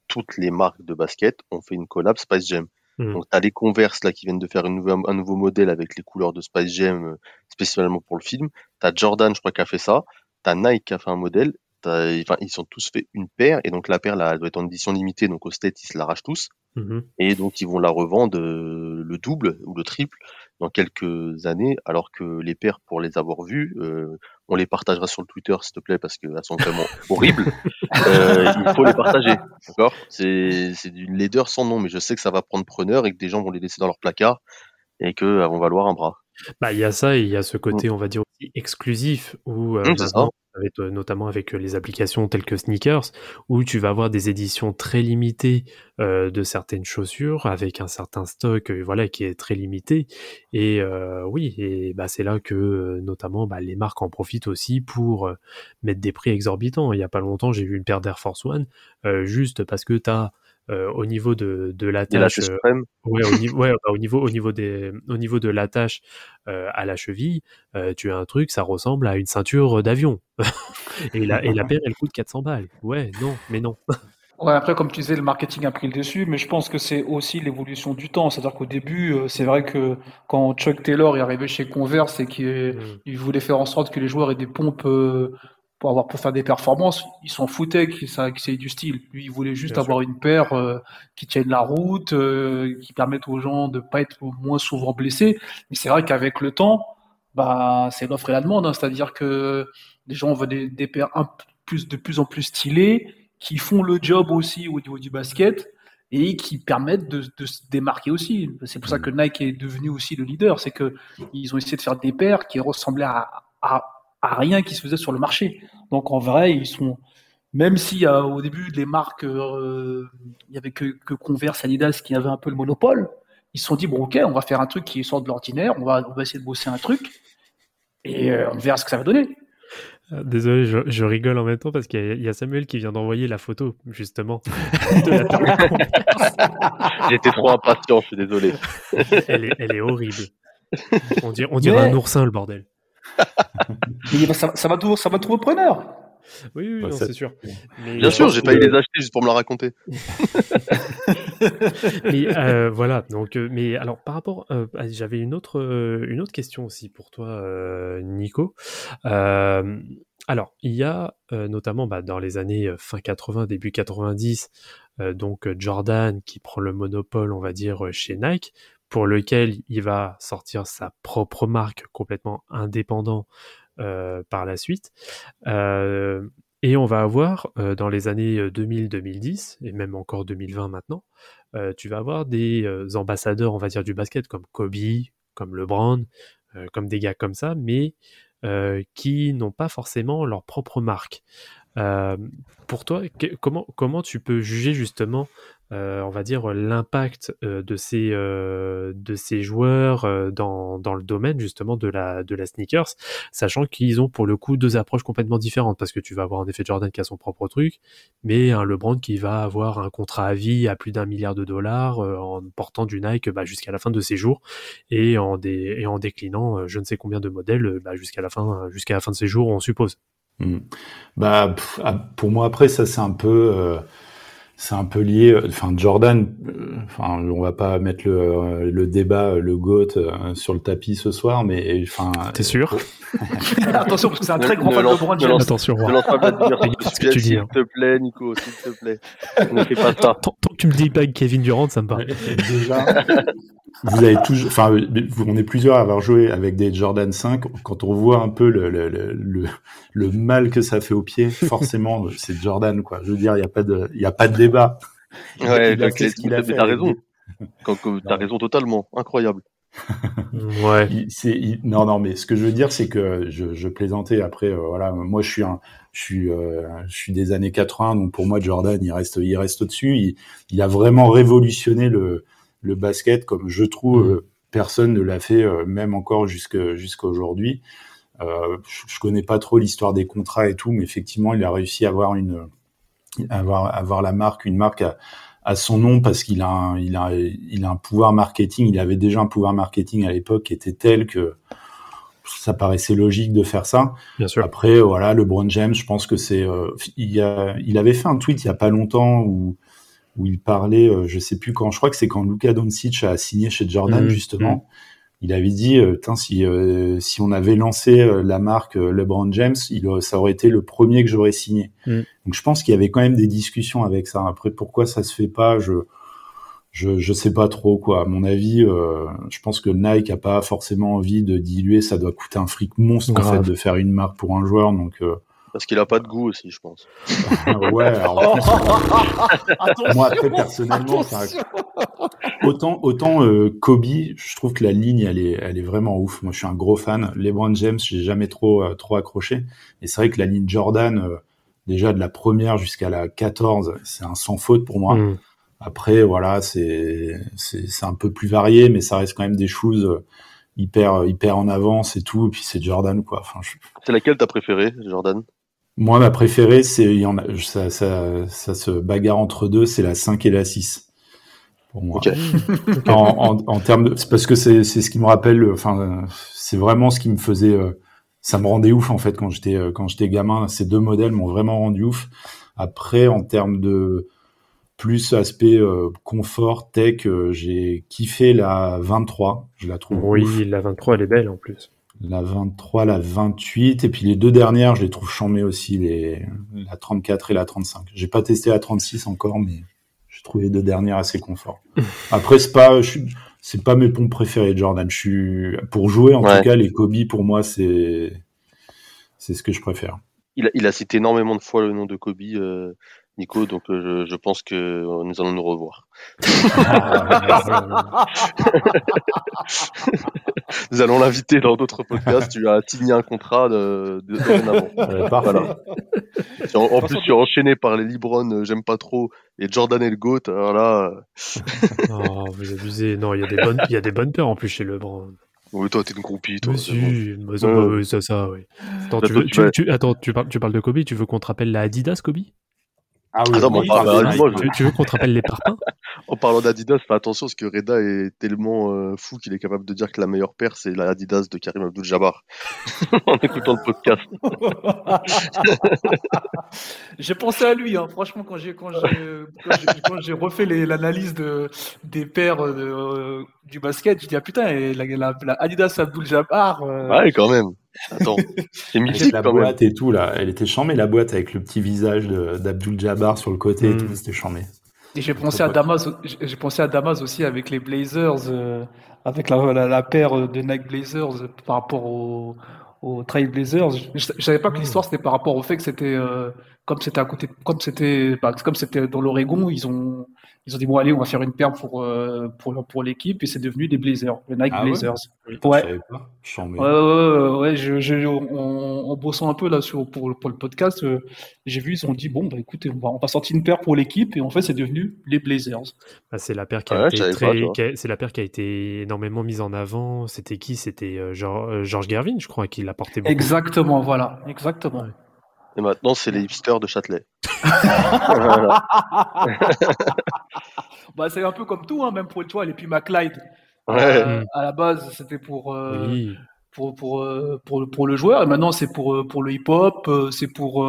Toutes les marques de basket ont fait une collab Spice Jam. Mhm. Donc t'as les Converse là qui viennent de faire une un nouveau modèle avec les couleurs de Spice Jam euh, spécialement pour le film. T'as Jordan, je crois, qui a fait ça. T'as Nike qui a fait un modèle. Enfin, ils sont tous fait une paire et donc la paire là, elle doit être en édition limitée. Donc au State, ils se l'arrachent tous Mhm. et donc ils vont la revendre euh, le double ou le triple. Dans quelques années, alors que les paires, pour les avoir vus, euh, on les partagera sur le Twitter, s'il te plaît, parce qu'elles sont vraiment horribles. Euh, il faut les partager, d'accord? C'est une laideur sans nom, mais je sais que ça va prendre preneur et que des gens vont les laisser dans leur placard et qu'elles vont valoir un bras. Bah, il y a ça et il y a ce côté, on va dire, aussi exclusif où euh, mmh, avec, notamment avec les applications telles que Sneakers, où tu vas avoir des éditions très limitées euh, de certaines chaussures avec un certain stock, euh, voilà, qui est très limité. Et euh, oui, et bah c'est là que notamment bah, les marques en profitent aussi pour mettre des prix exorbitants. Il y a pas longtemps, j'ai vu une paire d'Air Force One juste parce que tu as euh, au niveau de, de l'attache, euh, ouais, au niveau, ouais, bah, au niveau, au niveau des, au niveau de l'attache euh, à la cheville, tu as un truc, ça ressemble à une ceinture d'avion. et la, et la paire, elle coûte 400 balles. Ouais, non, mais non. Ouais, après, comme tu disais, le marketing a pris le dessus, mais je pense que c'est aussi l'évolution du temps. C'est-à-dire qu'au début, c'est vrai que quand Chuck Taylor est arrivé chez Converse et qu'il mmh. voulait faire en sorte que les joueurs aient des pompes pour avoir pour faire des performances, il s'en foutait que ça c'est du style. Lui, il voulait juste avoir une paire euh, qui tienne la route, euh, qui permette aux gens de pas être moins souvent blessés. Mais c'est vrai qu'avec le temps, bah c'est l'offre et la demande. Hein. C'est-à-dire que les gens veulent des, des paires un, plus de plus en plus stylées, qui font le job aussi au niveau du basket et qui permettent de, de se démarquer aussi. C'est pour ça que Nike est devenu aussi le leader. C'est que ils ont essayé de faire des paires qui ressemblaient à, à à rien qui se faisait sur le marché. Donc en vrai, ils sont, même si au début les marques, euh, il y avait que, que, Converse, Adidas qui avait un peu le monopole, ils se sont dit bon ok, on va faire un truc qui sort de l'ordinaire, on va, on va essayer de bosser un truc et euh, on verra ce que ça va donner. Euh, désolé, je, rigole en même temps parce qu'il y, a Samuel qui vient d'envoyer la photo, justement. J'étais trop impatient, je suis désolé. elle, est, elle est horrible. On dirait, on dirait un oursin, le bordel. Ça, ça, va tout, ça va trouver preneur. Oui, oui, c'est sûr. Bien sûr, j'ai failli les acheter juste pour me la raconter. mais euh, voilà, donc, euh, mais alors par rapport, euh, j'avais une autre, une autre question aussi pour toi, Nico. alors, il y a notamment bah, dans les années fin 80, début 90, donc Jordan qui prend le monopole, on va dire, chez Nike pour lequel il va sortir sa propre marque complètement indépendant euh, par la suite. Euh, et on va avoir euh, dans les années 2000-2010 et même encore 2020 maintenant, tu vas avoir des ambassadeurs, on va dire, du basket comme Kobe, comme LeBron, comme des gars comme ça, mais qui n'ont pas forcément leur propre marque. pour toi, comment, tu peux juger justement on va dire, l'impact euh, de, ces, euh, de ces joueurs dans, dans, le domaine justement de la, de la sneakers, sachant qu'ils ont pour le coup deux approches complètement différentes, parce que tu vas avoir en effet Jordan qui a son propre truc, mais un LeBron qui va avoir un contrat à vie à plus d'un milliard de dollars en portant du Nike bah, jusqu'à la fin de ses jours et en, et en déclinant je ne sais combien de modèles bah, jusqu'à la, fin, la fin de ses jours, on suppose. Mmh. Bah, ah, pour moi, après, ça c'est un peu c'est un peu lié. Enfin, Jordan, euh, enfin, on va pas mettre le, euh, le débat, euh, le goat sur le tapis ce soir, mais enfin. T'es sûr Attention, parce que c'est un très grand fan de LeBron James. Attention, ne lance pas ce que tu dis. S'il te plaît, Nico, s'il te plaît. Ne fais pas ça. Tant, que tu me dis pas Kevin Durant, ça me parle. Déjà, vous avez toujours, enfin, on est plusieurs à avoir joué avec des Jordan 5. Quand on voit un peu le, le, le, le mal que ça fait aux pieds, forcément, c'est Jordan, quoi. Je veux dire, il n'y a pas de, il a pas de débat. Ouais, t'as raison. T'as raison totalement. Incroyable. ouais. Non, non, mais ce que je veux dire, c'est que je, je plaisantais. Après, euh, voilà, moi, je suis un, je suis, euh, je suis des années 80, donc pour moi, Jordan, il reste, il reste au-dessus. Il, il, a vraiment révolutionné le, le basket comme je trouve mm. euh, personne ne l'a fait euh, même encore jusqu'à aujourd'hui. Euh, je, connais pas trop l'histoire des contrats et tout, mais effectivement, il a réussi à avoir une avoir avoir la marque, une marque à, à son nom parce qu'il a un, il a il a un pouvoir marketing. Il avait déjà un pouvoir marketing à l'époque qui était tel que ça paraissait logique de faire ça. Bien sûr. Après, voilà, LeBron James, je pense que c'est, il, a, il avait fait un tweet il y a pas longtemps où où il parlait, euh, je sais plus quand, je crois que c'est quand Luka Doncic a signé chez Jordan, mmh, justement. Mmh. Il avait dit, euh, si, euh, si on avait lancé la marque LeBron James, il, ça aurait été le premier que j'aurais signé. Mmh. Donc je pense qu'il y avait quand même des discussions avec ça. Après, pourquoi ça se fait pas, je je je sais pas trop quoi. À mon avis, euh, je pense que Nike a pas forcément envie de diluer. Ça doit coûter un fric monstre en fait de faire une marque pour un joueur. Donc euh, parce qu'il a pas de goût aussi, je pense. ouais. Alors, moi après personnellement, autant autant euh, Kobe, je trouve que la ligne elle est elle est vraiment ouf. Moi je suis un gros fan. LeBron James, j'ai jamais trop euh, trop accroché. Et c'est vrai que la ligne Jordan, euh, déjà de la première jusqu'à la 14, c'est un sans faute pour moi. Mm. Après, voilà, c'est c'est un peu plus varié, mais ça reste quand même des choses euh, hyper hyper en avance et tout. Et puis c'est Jordan, quoi. Enfin, C'est laquelle t'as préféré, Jordan? Moi, ma préférée, c'est il y en a, ça, ça, ça se bagarre entre deux, c'est la 5 et la 6 pour moi. en, en, en, termes de, parce que c'est c'est ce qui me rappelle, enfin, c'est vraiment ce qui me faisait, euh, ça me rendait ouf en fait quand j'étais euh, quand j'étais gamin. Ces deux modèles m'ont vraiment rendu ouf. Après, en termes de plus aspect euh, confort, tech, euh, j'ai kiffé la 23, je la trouve Oui, la 23, elle est belle en plus. La 23, la 28, et puis les deux dernières, je les trouve chambées aussi, les, la 34 et la 35. J'ai pas testé la 36 encore, mais j'ai trouvé les deux dernières assez confort. Après, c'est pas, c'est pas mes pompes préférées, Jordan. Je suis, pour jouer, en tout cas, les Kobe, pour moi, c'est, c'est ce que je préfère. Il a, il a, cité énormément de fois le nom de Kobe. Euh, Nico, donc euh, je, je, pense que euh, nous allons nous revoir. nous allons l'inviter dans d'autres podcasts. Tu as signé un contrat de, de, euh, voilà. en, en, plus, tu es enchaîné par les Libron, j'aime pas trop, et Jordan et le GOAT. Alors là. oh, vous abusez. Non, il y a des bonnes, il y a des bonnes paires en plus chez LeBron. Oui, toi, t'es une groupie, toi. Oui, bon. ouais. ça, ça, oui. Attends, tu, veux, tu, tu, attends tu, parles, tu parles de Kobe, tu veux qu'on te rappelle la Adidas Kobe? Ah oui, Attends, parle, tu, tu, veux qu'on te rappelle les parpaings En parlant d'Adidas, fais attention parce que Reda est tellement euh, fou qu'il est capable de dire que la meilleure paire c'est la Adidas de Karim Abdul-Jabbar en écoutant le podcast. j'ai pensé à lui, hein. franchement, quand j'ai quand j'ai refait l'analyse de des paires de, euh, du basket, je dis ah putain, la, la, la Adidas Abdul-Jabbar. Euh... Ouais, quand même. Attends, c'est mythique la boîte et tout là, elle était chambée la boîte avec le petit visage d'Abdul Jabbar sur le côté et mm. tout, c'était chambé. Et j'ai pensé à Damas, j'ai pensé à Damas aussi avec les Blazers, euh, avec la, la, paire de Nike Blazers par rapport aux au Trail Blazers. Je, savais pas que mm. l'histoire c'était par rapport au fait que c'était euh, comme c'était à côté, comme c'était, bah, comme c'était dans l'Oregon, ils ont ils ont dit bon allez on va faire une paire pour euh, pour pour l'équipe et c'est devenu des Blazers, les Nike ah Blazers. Ouais. Ouais. ouais. ouais, ouais, je, je, en, bossant un peu là sur pour, pour le podcast, euh, j'ai vu ils ont dit bon bah écoutez on va, on va sortir une paire pour l'équipe et en fait c'est devenu les Blazers. Bah, c'est la paire qui a été très, c'est la paire qui a été énormément mise en avant. C'était qui? C'était euh, George Gervin je crois qui l'a porté beaucoup. Exactement voilà exactement. Et maintenant, c'est les hipsters de Châtelet. bah, c'est un peu comme tout, hein, même pour toi, les Puma Clyde. Euh, à la base, c'était pour, euh, pour, pour, euh, pour, pour, le joueur, et maintenant, c'est pour, pour le hip-hop, c'est pour.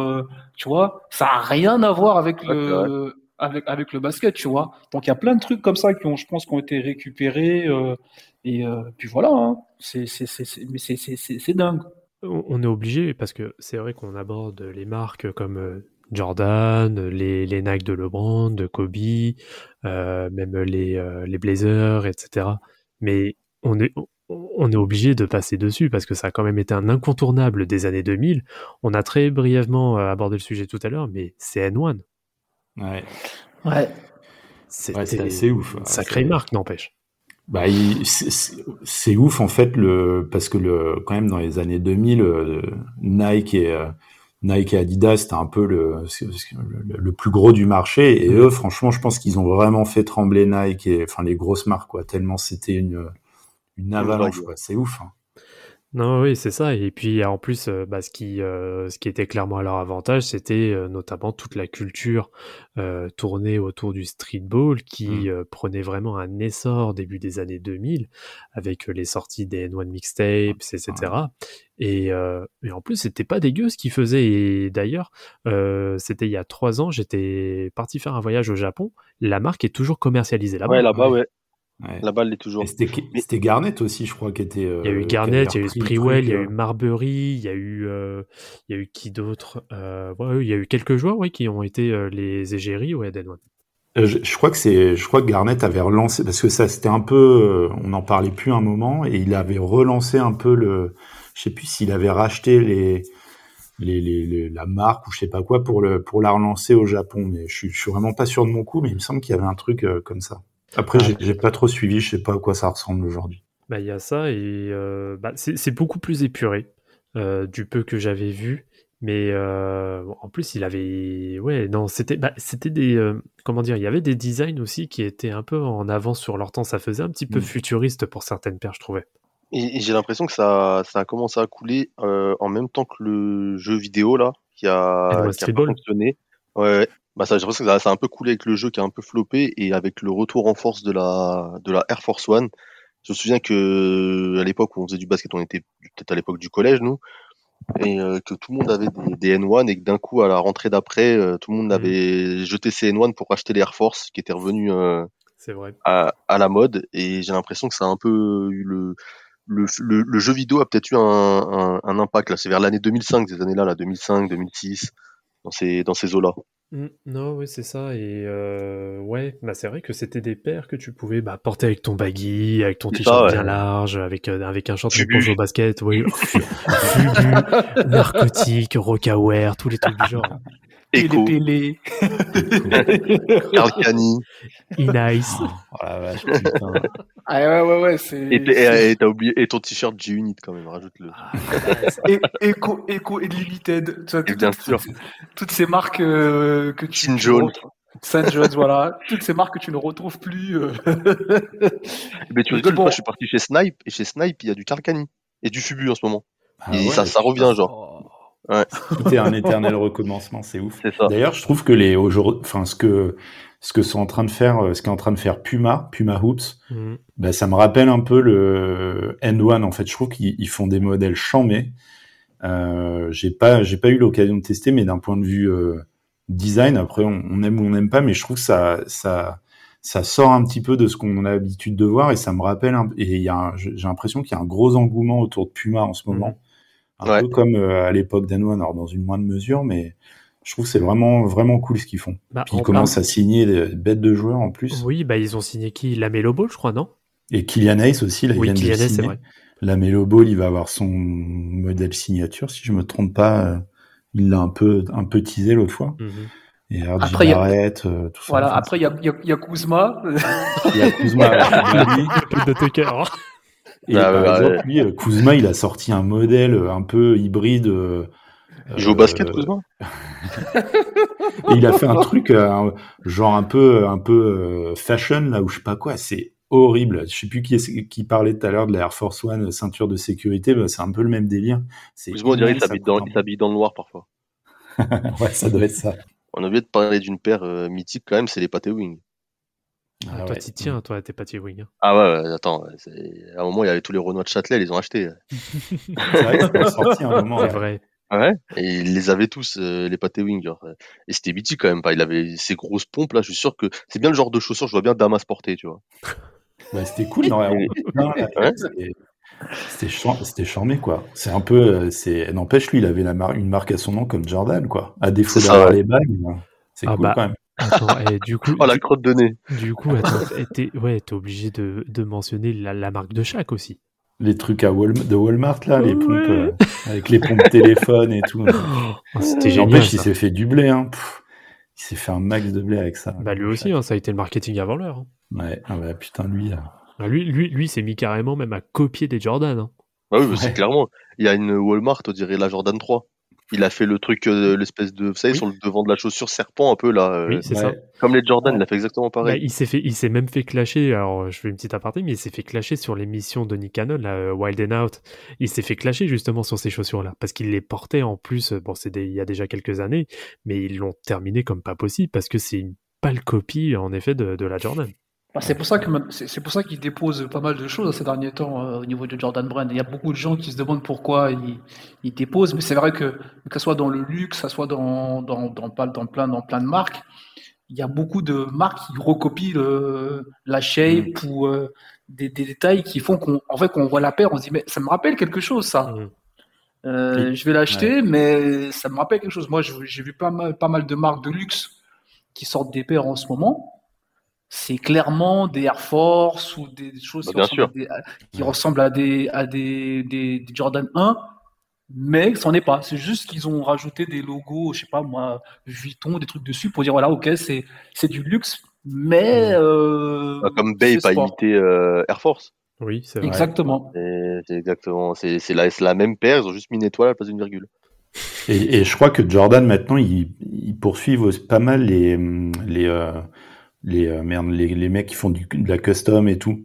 tu vois, ça n'a rien à voir avec le. Avec, avec le basket, tu vois. Donc il y a plein de trucs comme ça qui ont, je pense, qui ont été récupérés. et puis voilà, hein. c'est dingue on est obligé parce que c'est vrai qu'on aborde les marques comme euh, Jordan, les, les Nike de LeBron, de Kobe, euh, même les, euh, les Blazers, etc. Mais on est, on est obligé de passer dessus parce que ça a quand même été un incontournable des années 2000. On a très brièvement abordé le sujet tout à l'heure, mais c'est N1. Ouais. Ouais. C'est assez ouf. Hein. Sacrée marque, n'empêche. Bah, c'est ouf en fait le parce que le quand même dans les années 2000 euh, Nike et euh, Nike et Adidas c'était un peu le, le, plus gros du marché. Et eux franchement je pense qu'ils ont vraiment fait trembler Nike et enfin les grosses marques quoi. Tellement c'était une une avalanche c'est ouf hein. Non, oui, c'est ça. Et puis en plus, euh, bah, ce qui euh, ce qui était clairement à leur avantage, c'était euh, notamment toute la culture tournée autour du streetball qui mmh. prenait vraiment un essor début des années 2000 avec les sorties des N1 mixtapes, etc. Et, et en plus, c'était pas dégueu ce qu'ils faisaient. Et d'ailleurs, c'était il y a trois ans, j'étais parti faire un voyage au Japon. La marque est toujours commercialisée là-bas. Ouais, là-bas, ouais. La balle est toujours. C'était Garnet aussi, je crois, qui était. il y a eu euh, Garnet, il y a eu Sprewell, il y a eu Marbury, il y a eu, euh, il y a eu qui d'autre euh, ouais, Il y a eu quelques joueurs, oui, qui ont été les égéries ouais, One. Euh, je, crois que c'est, je crois que Garnett avait relancé parce que ça c'était un peu, on n'en parlait plus un moment et il avait relancé un peu le, je sais plus s'il avait racheté les, les, les, la marque ou je sais pas quoi pour le pour la relancer au Japon. Mais je suis, je suis vraiment pas sûr de mon coup, mais il me semble qu'il y avait un truc comme ça. Après, ah. j'ai pas trop suivi, je sais pas à quoi ça ressemble aujourd'hui. Bah, il y a ça et euh, bah, c'est beaucoup plus épuré euh, du peu que j'avais vu. Mais euh, en plus, il avait. Ouais, non, c'était bah, c'était des. comment dire Il y avait des designs aussi qui étaient un peu en avance sur leur temps. Ça faisait un petit peu mm. futuriste pour certaines paires, je trouvais. Et, j'ai l'impression que ça, ça a commencé à couler en même temps que le jeu vidéo, là, qui a, qui a fonctionné. Ouais, bah ça, j'ai l'impression que ça, a un peu coulé avec le jeu qui a un peu floppé et avec le retour en force de la, de la Air Force One. Je me souviens que à l'époque où on faisait du basket, on était peut-être à l'époque du collège, nous, et euh, que tout le monde avait des, N1 et que d'un coup, à la rentrée d'après, euh, tout le monde mmh. avait jeté ses N1 pour acheter les Air Force qui étaient revenus euh, vrai. À, à, la mode. Et j'ai l'impression que ça a un peu eu le, le, le, jeu vidéo a peut-être eu un, un, un, impact là. C'est vers l'année 2005, ces années-là, là, 2005, 2006, dans ces, dans ces eaux-là. Mmh, non, oui, c'est ça. Et euh, ouais, bah, c'est vrai que c'était des paires que tu pouvais bah, porter avec ton baggy, avec ton t-shirt bien large, avec, euh, avec un short au basket, oui, fubu, narcotique, rockaware, tous les trucs du genre. Echo. Télé, Carl Cani. E-Nice. Oh la vache, putain. Ah ouais, ouais, ouais, c'est. Et, t'as oublié, et ton t-shirt G-Unit quand même, rajoute-le. Ah, et, Echo, Echo et Limited. Tu vois, bien sûr. Toutes ces marques euh, que tu. Saint Jones. Saint Jones, voilà. Toutes ces marques que tu ne retrouves plus. Euh... Mais tu rigoles, moi je suis parti chez Snipe, et chez Snipe, il y a du Carcani et du Fubu en ce moment. Ah et ça, ça revient, genre. Ouais. Tout est un éternel recommencement, c'est ouf. D'ailleurs, je trouve que les aujourd'hui, enfin ce que ce que sont en train de faire, euh, ce qu'est en train de faire Puma, Puma Hoops, mm. bah, ça me rappelle un peu le End One. En fait, je trouve qu'ils font des modèles chamés. Euh, j'ai pas, j'ai pas eu l'occasion de tester, mais d'un point de vue euh, design, après, on, aime ou on n'aime pas, mais je trouve que ça, ça, ça sort un petit peu de ce qu'on a l'habitude de voir et ça me rappelle. Un, et il y a, j'ai l'impression qu'il y a un gros engouement autour de Puma en ce moment, mm. Un peu comme euh, à l'époque alors dans une moindre mesure, mais je trouve que c'est vraiment vraiment cool ce qu'ils font. Bah, Puis ils commencent à signer des bêtes de joueurs en plus. Oui, bah ils ont signé qui? La Melo Ball, je crois, non? Et Kylian Hayes aussi, là, oui, Kylian vrai. La Melo Ball, il va avoir son modèle signature, si je me trompe pas. Euh, il l'a un peu un peu teasé l'autre fois. Mhm. Et après, Barrett, y a... euh, tout ça. Voilà, après, il y a, y, a, y a Kuzma. Il y a Kuzma. de Tucker. Et par exemple, lui, euh, Kuzma, il a sorti un modèle un peu hybride euh, il joue au basket, Kuzma? Et il a fait un truc euh, genre un peu un peu euh, fashion là ou je sais pas quoi. C'est horrible. Je sais plus qui, qui parlait tout à l'heure de la Air Force One ceinture de sécurité. Bah, c'est un peu le même délire. Kuzma, on dirait qu'il s'habille dans, le noir parfois. ouais, ça doit être ça. On a oublié de parler d'une paire euh, mythique quand même, c'est les Pathé Wing. Ah, toi, tu tiens, toi, tes Pathé Wing. Hein. Ah ouais, attends. À un moment, il y avait tous les Renois de Châtelet, ils les ont achetés. c'est vrai qu'ils sorti un moment. C'est vrai. Ouais, et il les avait tous, euh, les pâtés wing, genre. Et c'était mythique quand même, pas. Il avait ces grosses pompes là, je suis sûr que c'est bien le genre de chaussures, je vois bien Damas porter, tu vois. Bah, c'était cool, non, C'était charmé, quoi. C'est un peu. Euh, c'est N'empêche, lui, il avait la mar... une marque à son nom comme Jordan, quoi. À défaut d'avoir les bagues, ben, c'est ah cool bah, quand même. Attends, et du coup. oh, la crotte de nez. Du coup, attends, t'es ouais, obligé de, de mentionner la, la marque de chaque aussi les trucs à de Walmart là, les pompes euh, avec les pompes téléphone et tout. Oh, c'était génial. il s'est fait du blé. Hein. il s'est fait un max de blé avec ça. Bah lui aussi, hein, ça a été le marketing avant l'heure. Hein. Ouais, ah bah, putain lui. Ah, lui, lui, lui, s'est mis carrément même à copier des Jordan. Hein. Bah oui, c'est clairement. Il y a une Walmart, on dirait la Jordan 3. Il a fait le truc, euh, l'espèce de, vous savez, sur le devant de la chaussure serpent un peu là. Euh, oui, c'est ça. Comme les Jordan, il a fait exactement pareil. Bah, il s'est fait, il s'est même fait clasher. Alors, je fais une petite aparté, mais il s'est fait clasher sur l'émission de Nick Cannon, la euh, Wild and Out. Il s'est fait clasher justement sur ces chaussures-là parce qu'il les portait en plus. Bon, c'est il y a déjà quelques années, mais ils l'ont terminé comme pas possible parce que c'est une pâle copie en effet de, de la Jordan. Bah, c'est pour ça que c'est pour ça qu'il dépose pas mal de choses ces derniers temps euh, au niveau de Jordan Brand. Il y a beaucoup de gens qui se demandent pourquoi il, il dépose, mais c'est vrai que que ce soit dans le luxe, que ce soit dans dans, dans, dans plein dans plein de marques, il y a beaucoup de marques qui recopient la shape mm. ou euh, des, des, détails qui font qu'on en fait qu'on voit la paire, on se dit mais ça me rappelle quelque chose ça. Mm. Euh, je vais l'acheter, mais ça me rappelle quelque chose. Moi, j'ai vu pas mal, pas mal de marques de luxe qui sortent des paires en ce moment c'est clairement des Air Force ou des choses bah, qui, ressemblent à des, à des, des, Jordan 1, mais c'en est pas. C'est juste qu'ils ont rajouté des logos, je sais pas moi, Vuitton, des trucs dessus pour dire voilà, ok, c'est, c'est du luxe, mais. Euh, bah, comme Bay pas imité euh, Air Force. Oui, c'est vrai. Exactement. C'est, exactement. C'est, c'est, la, c'est la même paire, ils ont juste mis une étoile à la place d'une virgule. Et, je crois que Jordan maintenant, ils, poursuivent pas mal les, les, euh, les, euh, merde, les, les, mecs qui font du, de la custom et tout.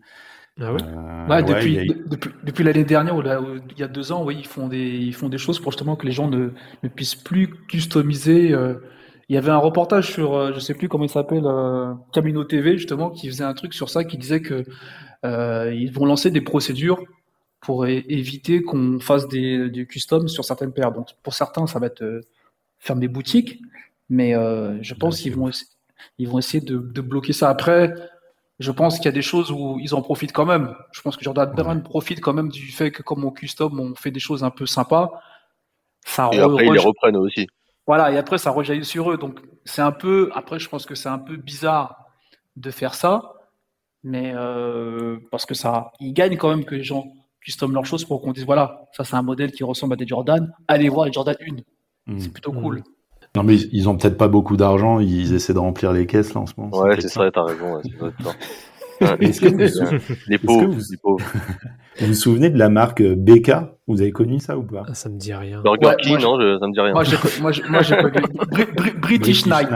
Ah ouais, euh, depuis, depuis, l'année dernière ou, il y a deux ans, oui, ils font des, ils font des choses pour justement que les gens ne, ne puissent plus customiser. Euh. il y avait un reportage sur, je sais plus comment il s'appelle, Camino TV justement, qui faisait un truc sur ça, qui disait que ils vont lancer des procédures pour éviter qu'on fasse des, du custom sur certaines paires. Donc pour certains, ça va être fermer boutique, mais je pense qu'ils vont ils vont essayer de, bloquer ça. Après, je pense qu'il y a des choses où ils en profitent quand même. Je pense que Jordan Brand profite quand même du fait que comme on custom, on fait des choses un peu sympas. Ça et après, ils les reprennent aussi. Voilà, et après, ça rejaillit sur eux. Donc, c'est un peu. Après, je pense que c'est un peu bizarre de faire ça. Mais euh, parce que ça. Ils gagnent quand même que les gens custom leurs choses pour qu'on dise voilà, ça, c'est un modèle qui ressemble à des Jordan. Allez voir les Jordan 1. Hmm. C'est plutôt cool. Non, mais ils ont peut-être pas beaucoup d'argent, ils essaient de remplir les caisses là en ce moment. Ouais, c'est ça, t'as raison. Ouais, Est-ce que vous... les pauvres, vous... les pauvres. vous vous souvenez de la marque BK Vous avez connu ça ou pas? Ah, Ça me dit rien. Burger King, non, je... ça me dit rien. Moi, j'ai, moi, j'ai pas British, Night.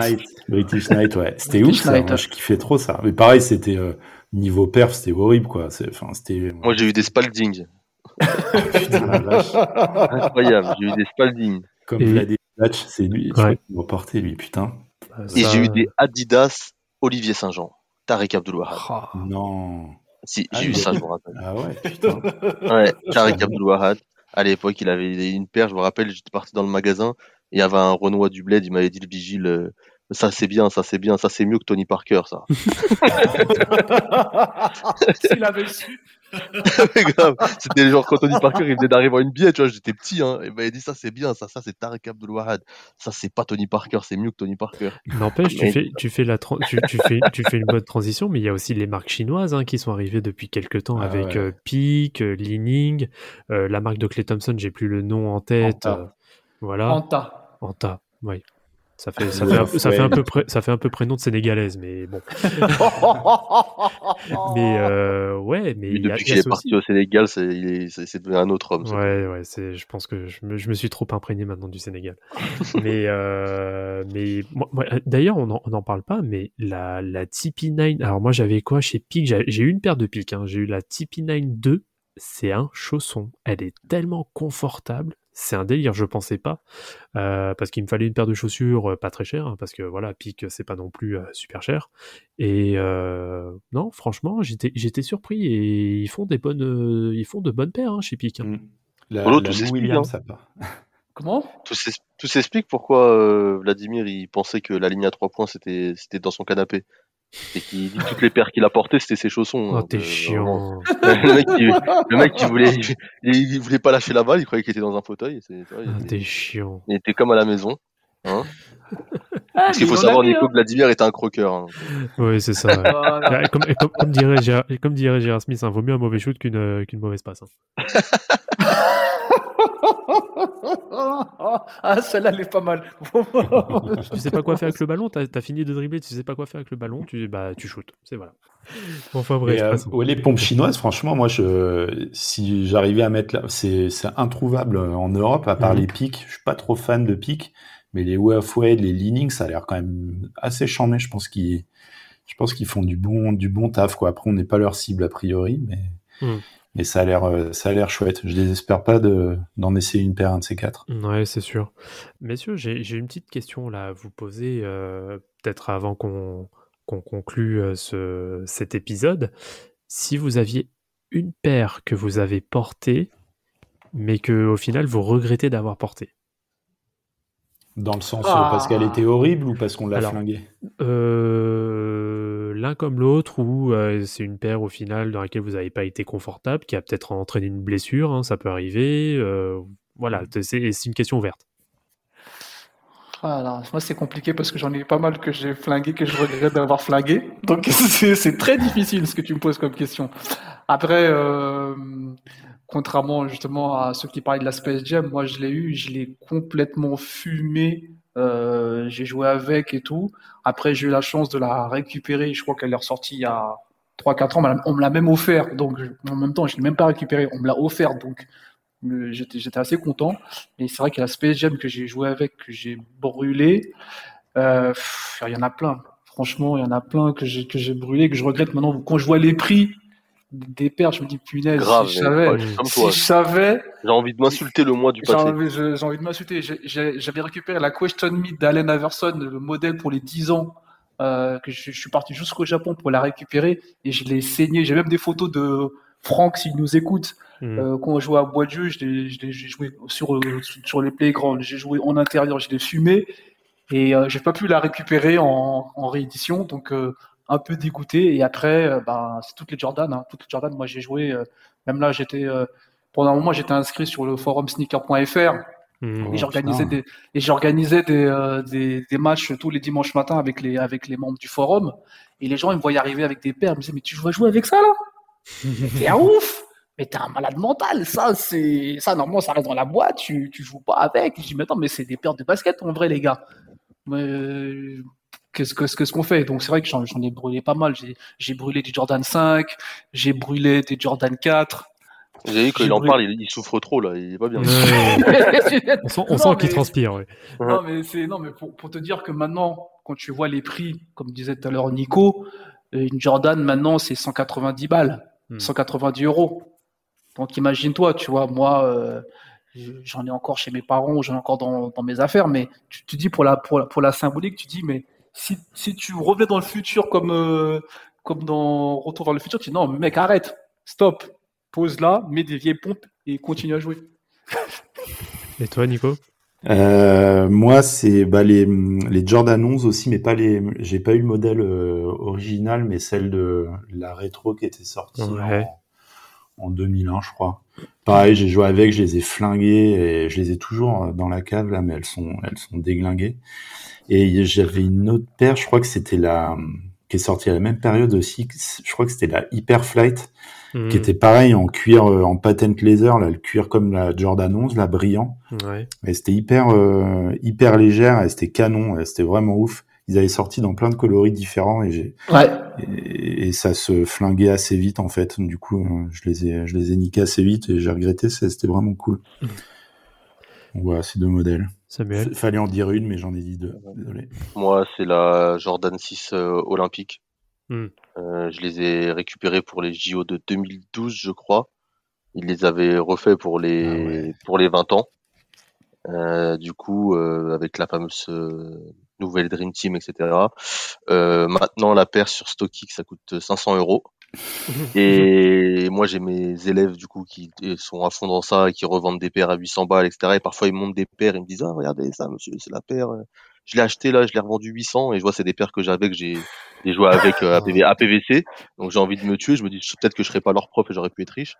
British Night, ouais. C'était ouf ça. Moi, je kiffais trop ça. Mais pareil, c'était euh, niveau perf, c'était horrible quoi. Enfin, c'était. Moi, j'ai eu des Spalding. Putain, la vache. Incroyable, j'ai eu des Spalding. Comme Et c'est lui. Ouais. Lui, putain. Bah, Et j'ai eu des Adidas Olivier Saint-Jean. Tarek Abdoulouahad. Oh. Non. Si, j'ai ah, eu ça, je me rappelle. Ah ouais, putain. ouais, Tarek Abdoulouahad. À l'époque, il avait une paire, je me rappelle, j'étais parti dans le magasin. Il y avait un Renoir du Bled, il m'avait dit le vigile, euh, ça c'est bien, ça c'est bien, ça c'est mieux que Tony Parker, ça. S'il avait su. C'était genre quand Tony Parker il venait d'arriver à une billet, tu vois, j'étais petit, hein, et ben il dit ça c'est bien, ça, ça c'est Tarek Abdul-Wahad, ça c'est pas Tony Parker, c'est mieux que Tony Parker. N'empêche, tu fais, tu fais la, tu, tu, fais, tu fais une bonne transition, mais il y a aussi les marques chinoises hein, qui sont arrivées depuis quelques temps ah avec euh, Peak, euh, Li-Ning, euh, la marque de Clay Thompson, j'ai plus le nom en tête. voilà. Anta. Anta, oui. Ça fait, ça, fait un, ça, fait un peu ça fait un peu prénom de sénégalaise, mais bon. mais euh, ouais, mais. depuis qu'il est parti au Sénégal, c'est devenu un autre homme. Ouais, ouais, je pense que je me, je me, suis trop imprégné maintenant du Sénégal. mais euh, mais d'ailleurs, on n'en parle pas, mais la, la TP9. Alors moi, j'avais quoi chez Peak J'ai eu une paire de Peak. Hein. J'ai eu la TP9 2. C'est un chausson. Elle est tellement confortable c'est un délire, je pensais pas, euh, parce qu'il me fallait une paire de chaussures euh, pas très chères, hein, parce que voilà, Pic c'est pas non plus euh, super cher. Et non, franchement, j'étais j'étais surpris et ils font des bonnes ils font de bonnes paires hein, chez Pic. Hein. Mmh. La, la Williams, ça part. Comment? Tout s'explique pourquoi Vladimir il pensait que la ligne à trois points c'était c'était dans son canapé et qui dit toutes les paires qu'il a portées c'était ses chaussons. Oh, t'es chiant. le, mec, qui, le mec qui voulait, il, voulait pas lâcher la balle, il croyait qu'il était dans un fauteuil. C'est, oh, t'es chiant. Il était comme à la maison. Hein ah, Parce qu'il faut savoir, Nico, que Vladimir était un croqueur. Hein. Oui, c'est ça. Ouais. comme, comme, comme, dirait Gérard, comme dirait Gérard Smith, hein, vaut mieux un mauvais shoot qu'une, euh, qu'une mauvaise passe. Ah, celle-là, elle est pas mal. tu sais pas quoi faire avec le ballon, t'as as fini de dribbler, tu sais pas quoi faire avec le ballon, tu, bah, tu shootes. C'est voilà. Enfin bref. Euh, les pompes chinoises, franchement, moi, je, si j'arrivais à mettre là, c'est introuvable en Europe, à part mhm. les pics. Je suis pas trop fan de pics, mais les Wade, les Leaning, ça a l'air quand même assez chambé. Je pense qu'ils, je pense qu'ils font du bon, du bon taf, quoi. Après, on n'est pas leur cible a priori, mais. Mhm. Mais ça a l'air, euh, ça a l'air chouette. Je désespère pas de, d'en essayer une paire, un de ces quatre. Ouais, c'est sûr. Messieurs, j'ai, j'ai une petite question là à vous poser, euh, peut-être avant qu'on, qu'on conclue euh, ce, cet épisode. Si vous aviez une paire que vous avez portée, mais que au final vous regrettez d'avoir portée. Dans le sens parce qu'elle était horrible ou parce qu'on l'a flinguée? euh, L'un comme l'autre, ou euh, c'est une paire au final dans laquelle vous n'avez pas été confortable, qui a peut-être entraîné une blessure, hein, ça peut arriver. Euh, voilà, c'est une question ouverte. Voilà, moi c'est compliqué parce que j'en ai pas mal que j'ai flingué, que je regrette d'avoir flingué. Donc c'est très difficile ce que tu me poses comme question. Après, euh, contrairement justement à ceux qui parlaient de la Space Jam, moi je l'ai eu, je l'ai complètement fumé. Euh, j'ai joué avec et tout. Après, j'ai eu la chance de la récupérer. Je crois qu'elle est ressortie il y a 3-4 ans. On me l'a même offert. Donc, en même temps, je ne l'ai même pas récupérée. On me l'a offert. Donc, j'étais assez content. Et c'est vrai qu'il y a la Space Jam que j'ai joué avec, que j'ai brûlé. Euh, il y en a plein. Franchement, il y en a plein que j'ai que j'ai brûlé, que je regrette maintenant. Quand je vois les prix des paires, je me dis punaise, Grave, si je savais, si je savais, j'ai envie de m'insulter le mois du passé. J'ai envie, de m'insulter. J'avais récupéré la Question Me d'Allen Averson, le modèle pour les 10 ans. Euh, que je, suis parti jusqu'au Japon pour la récupérer et je l'ai saigné. J'ai même des photos de Franck s'il nous écoute. Euh, quand on jouait à Bois de Jeu, j'ai joué sur, sur les playgrounds, j'ai joué en intérieur, je l'ai fumé et euh, j'ai pas pu la récupérer en, en réédition. Donc euh, un peu dégoûté. Et après, euh, bah, c'est toutes les Jordan. Hein. Toutes les Jordan, moi j'ai joué, euh, même là, j'étais, euh, pendant un moment, j'étais inscrit sur le forum sneaker.fr. Mmh. et j'organisais des et j'organisais des, des, des, matchs tous les dimanches matins avec les avec les membres du forum et les gens ils me voyaient arriver avec des paires ils me disaient mais tu vas jouer avec ça là? t'es un ouf mais t'es un malade mental ça c'est ça normalement ça reste dans la boîte tu tu joues pas avec je dis mais attends mais c'est des paires de basket en vrai les gars mais qu'est-ce que ce qu'on fait. Donc c'est vrai que j'en ai brûlé pas mal. J'ai brûlé des Jordan 5 j'ai brûlé des Jordan 4 vous avez vu quand il en parle il, souffre trop là. Il est pas bien. On sent, qu'il transpire non mais c'est non mais pour, pour, te dire que maintenant quand tu vois les prix comme disait tout à l'heure Nico une Jordan maintenant c'est 190 balles. 190 hmm. euros. Donc imagine-toi tu vois moi euh, j'en ai encore chez mes parents j'en ai encore dans, dans, mes affaires mais tu te dis pour la, pour la pour la symbolique tu dis mais si, si tu revenais dans le futur comme, euh, comme dans Retour vers le futur, tu dis non, mec, arrête, stop, pose là, mets des vieilles pompes et continue à jouer. et toi, Nico? Euh, moi, c'est bah, les, les Jordan 11 aussi, mais pas les. J'ai pas eu le modèle euh, original, mais celle de la rétro qui était sortie en, en, 2001, je crois. Pareil, j'ai joué avec, je les ai flinguées et je les ai toujours dans la cave là, mais elles sont elles sont déglinguées. Et j'avais une autre paire, je crois que c'était la qui est sortie à la même période aussi. Je crois que c'était la Hyper Flight, qui hmm. était pareil en cuir, euh, en patent laser, là, le cuir comme la Jordan 11, la brillant. Ouais. Et c'était hyper euh, hyper légère, et c'était canon, c'était vraiment ouf. Ils avaient sorti dans plein de coloris différents et j'ai ouais. et, ça se flinguait assez vite en fait. Du coup, euh, je les ai je les ai niqués assez vite et j'ai regretté. C'était vraiment cool. Hmm. Voilà, ces deux modèles. Samuel. Fallait en dire une, mais j'en ai dit deux. Désolé. Moi, c'est la Jordan 6 euh, olympique. Hmm. Euh, je les ai récupérés pour les JO de 2012, je crois. Ils les avaient refaits pour les ah pour les 20 ans. Euh, du coup, avec la fameuse nouvelle Dream Team, etc. maintenant, la paire sur StockX, ça coûte 500 euros. Et moi, j'ai mes élèves du coup qui sont à fond dans ça et qui revendent des paires à 800 balles, etc. Et parfois, ils montent des paires, ils me disent ah regardez ça, monsieur, c'est la paire. Je l'ai acheté là, je l'ai revendu 800 et je vois c'est des paires que j'avais que j'ai joué avec euh, APVC. Donc j'ai envie de me tuer. Je me dis peut-être que je serais pas leur prof et j'aurais pu être riche.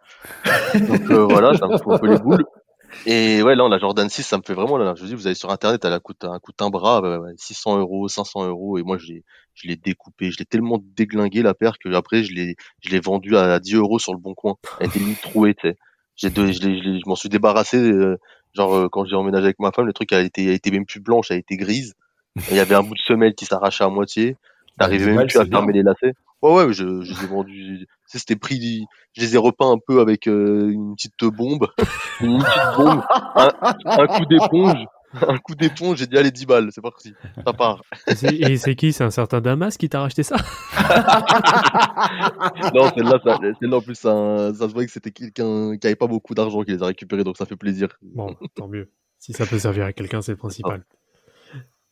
Donc euh, voilà, ça me fout un peu les boules. Et ouais, là, la Jordan 6, ça me fait vraiment, là, je vous dis, vous allez sur Internet, elle a coûte, un coûte un bras, 600 euros, 500 euros, et moi, je l'ai, je l'ai découpé, je l'ai tellement déglingué, la paire, que après, je l'ai, je l'ai vendu à 10 euros sur le bon coin. Elle était mise trouée, tu sais. J'ai je, je, je m'en suis débarrassé, euh, genre, euh, quand j'ai emménagé avec ma femme, le truc, a été, a été même plus blanche, elle été grise. Il y avait un bout de semelle qui s'arrachait à moitié. T'arrivais même plus à fermer les lacets. Ouais, ouais, je, je les ai vendus. C'était pris, je les ai repeints un peu avec euh, une petite bombe, une petite bombe, un, coup d'éponge, un coup d'éponge. J'ai dit allez 10 balles, c'est parti, ça part. Et c'est qui? C'est un certain Damas qui t'a racheté ça? Non, celle-là, celle-là en plus, ça, ça se voit que c'était quelqu'un qui avait pas beaucoup d'argent qui les a récupérés, donc ça fait plaisir. Bon, tant mieux. Si ça peut servir à quelqu'un, c'est le principal.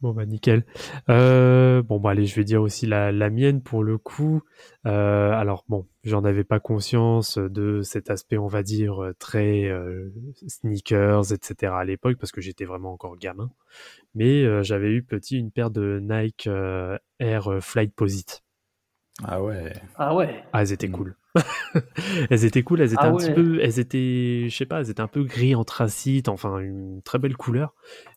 Bon bah nickel. Euh, bon bah allez, je vais dire aussi la, la mienne pour le coup. Euh, alors bon, j'en avais pas conscience de cet aspect, on va dire très euh, sneakers, etc. à l'époque parce que j'étais vraiment encore gamin. Mais euh, j'avais eu petit une paire de Nike euh, Air Flight Posit. Ah ouais. Ah ouais. Ah elles étaient cool. Elles étaient cool, elles étaient ah un petit peu, elles étaient, je sais pas, elles étaient un peu gris anthracite, enfin une très belle couleur.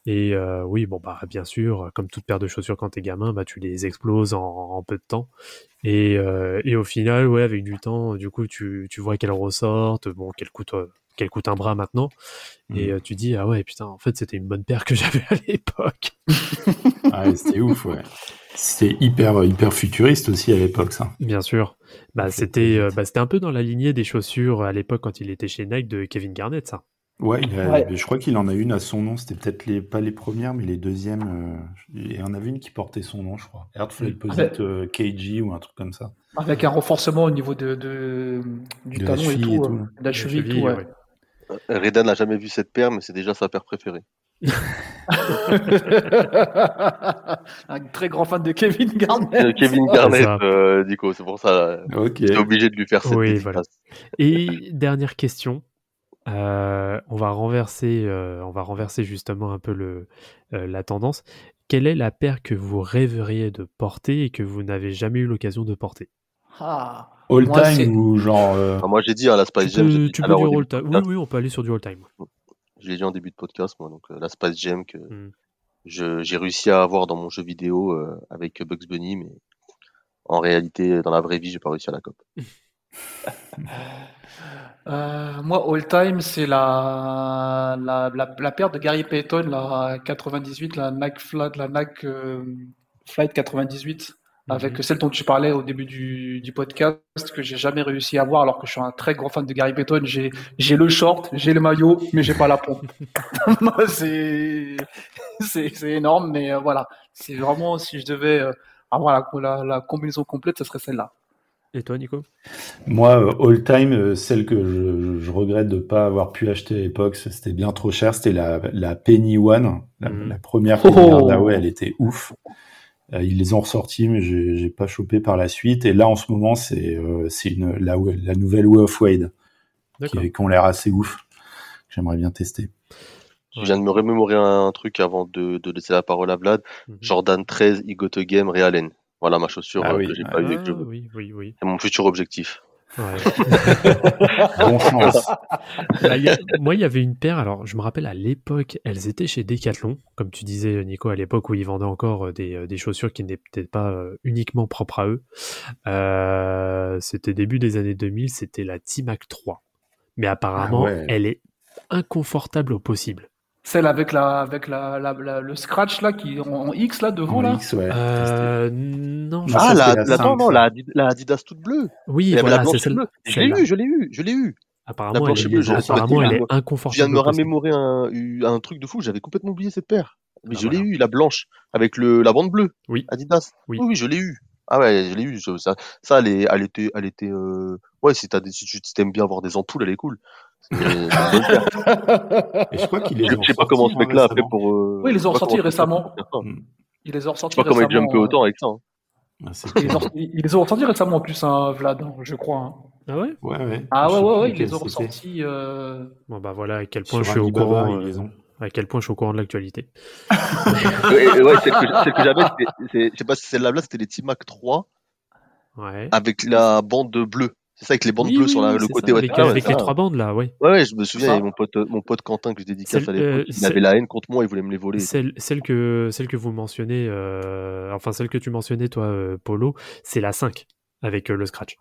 Et euh, oui, bon bah bien sûr, comme toute paire de chaussures quand t'es gamin, bah tu les exploses en, peu de temps. Et, euh, et, au final, ouais, avec du temps, du coup, tu, tu vois qu'elles ressortent, bon, qu'elles coûtent, qu'elles coûtent un bras maintenant. Et mmh. tu dis, ah ouais, putain, en fait, c'était une bonne paire que j'avais à l'époque. ah, c'était ouf, ouais. C'était hyper, hyper futuriste aussi à l'époque, ça. Bien sûr. Bah, c'était, euh, bah, c'était un peu dans la lignée des chaussures à l'époque quand il était chez Nike de Kevin Garnett, ça. Ouais, je crois qu'il en a une à son nom. C'était peut-être les, pas les premières, mais les deuxièmes. Euh, il y en avait une qui portait son nom, je crois. Airflow Posit euh, KG ou un truc comme ça. Avec un renforcement au niveau de, de du talon et tout. De la cheville, et tout, ouais. Reda n'a jamais vu cette paire, mais c'est déjà sa paire préférée. un très grand fan de Kevin Garnett. Euh, Kevin Garnett, euh, Nico, c'est pour ça. Okay. obligé de lui faire cette oui, Et dernière question. Euh, on va renverser, on va renverser justement un peu le, la tendance. Quelle est la paire que vous rêveriez de porter et que vous n'avez jamais eu l'occasion de porter? Ah, All time ou genre. Ah, moi j'ai dit à la Spice Jam. Tu peux, dire all time. Oui, oui, on peut aller sur du all time. Je l'ai dit en début de podcast, moi, donc la Space Jam que hmm. j'ai réussi à avoir dans mon jeu vidéo euh, avec Bugs Bunny, mais en réalité, dans la vraie vie, j'ai pas réussi à la cope. Euh, moi, all time, c'est la, la, la, paire de Gary Payton, la 98, la NAC, la NAC euh, Flight 98 avec mhm. celle dont tu parlais au début du, du podcast que j'ai jamais réussi à avoir alors que je suis un très grand fan de Gary Payton. J'ai, j'ai le short, j'ai le maillot, mais j'ai pas la pompe. c'est, c'est, c'est énorme, mais euh, voilà. C'est vraiment, si je devais euh, avoir la, la, combinaison complète, ce serait celle-là. Et toi, Nico? Moi, euh, all time, celle que je, je regrette de pas avoir pu acheter à l'époque, c'était bien trop cher. C'était la, la Penny One, la, mhm. première Penny oh elle était ouf. Euh, ils les ont ressortis, mais j'ai pas chopé par la suite. Et là, en ce moment, c'est euh, la, la nouvelle Way of Wade, qui, qui ont l'air assez ouf. J'aimerais bien tester. Je viens de me remémorer un truc avant de, de laisser la parole à Vlad. Mhm. Jordan 13, Igot Game, Realen. Voilà ma chaussure ah euh, que j'ai pas eu. Ah oui, oui, oui. C'est mon futur objectif. bon chance. moi, il y avait une paire. Alors, je me rappelle à l'époque, elles étaient chez Decathlon, comme tu disais, Nico, à l'époque où ils vendaient encore euh, des, euh, des chaussures qui n'étaient pas euh, uniquement propres à eux. c'était début des années 2000, c'était la T-Mac 3. Mais apparemment, ah elle est inconfortable au possible. Celle avec la avec la, la, le scratch là qui en, X là devant là? X, ouais. Euh, non. Ah la, la, non, la, la, Adidas toute bleue. Oui, voilà, c'est celle. Je l'ai eu, je l'ai eu, je l'ai eu. Apparemment, elle, est, apparemment elle est inconfortable. Je viens de me remémorer un, un truc de fou. J'avais complètement oublié cette paire. Mais ah, je l'ai eu, la blanche avec le la bande bleue. Oui. Adidas. Oui, oui, je l'ai eu. Ah ouais, je l'ai eu. Ça, ça, elle, est, elle était, elle était. Euh... Ouais, si t'as, si tu aimes bien voir des ampoules, elle est cool. Et je crois qu'il est. Je sais pas comment ce mec-là a fait pour. Euh, oui, ils les ont ressortis récemment. Il les a ressortis récemment. Je sais pas comment il jumpé autant avec ça. Hein. Ah, ils, les ont ressortis récemment en plus, hein, Vlad, je crois. Hein. Ah ouais? Ouais, ouais. Ah ouais, ouais, ouais, ils les ont ressortis. Euh... Bon bah voilà, à quel point je suis au courant. Euh, à quel point je suis au courant de l'actualité. ouais, ouais celle que, que j'avais, je sais pas si celle-là, c'était les T-Mac 3 ouais. avec la bande bleue. C'est ça avec les bandes bleues sur la, le côté. Ça, avec, ah avec les trois bandes là, oui. Ouais, ouais, je me souviens, avait mon pote, mon pote Quentin que je dédicace à l'époque. Euh, il avait la haine contre moi, il voulait me les voler. Celle, celle que, celle que vous mentionnez, euh, enfin celle que tu mentionnais toi, euh, Polo, c'est la 5 avec euh, le scratch.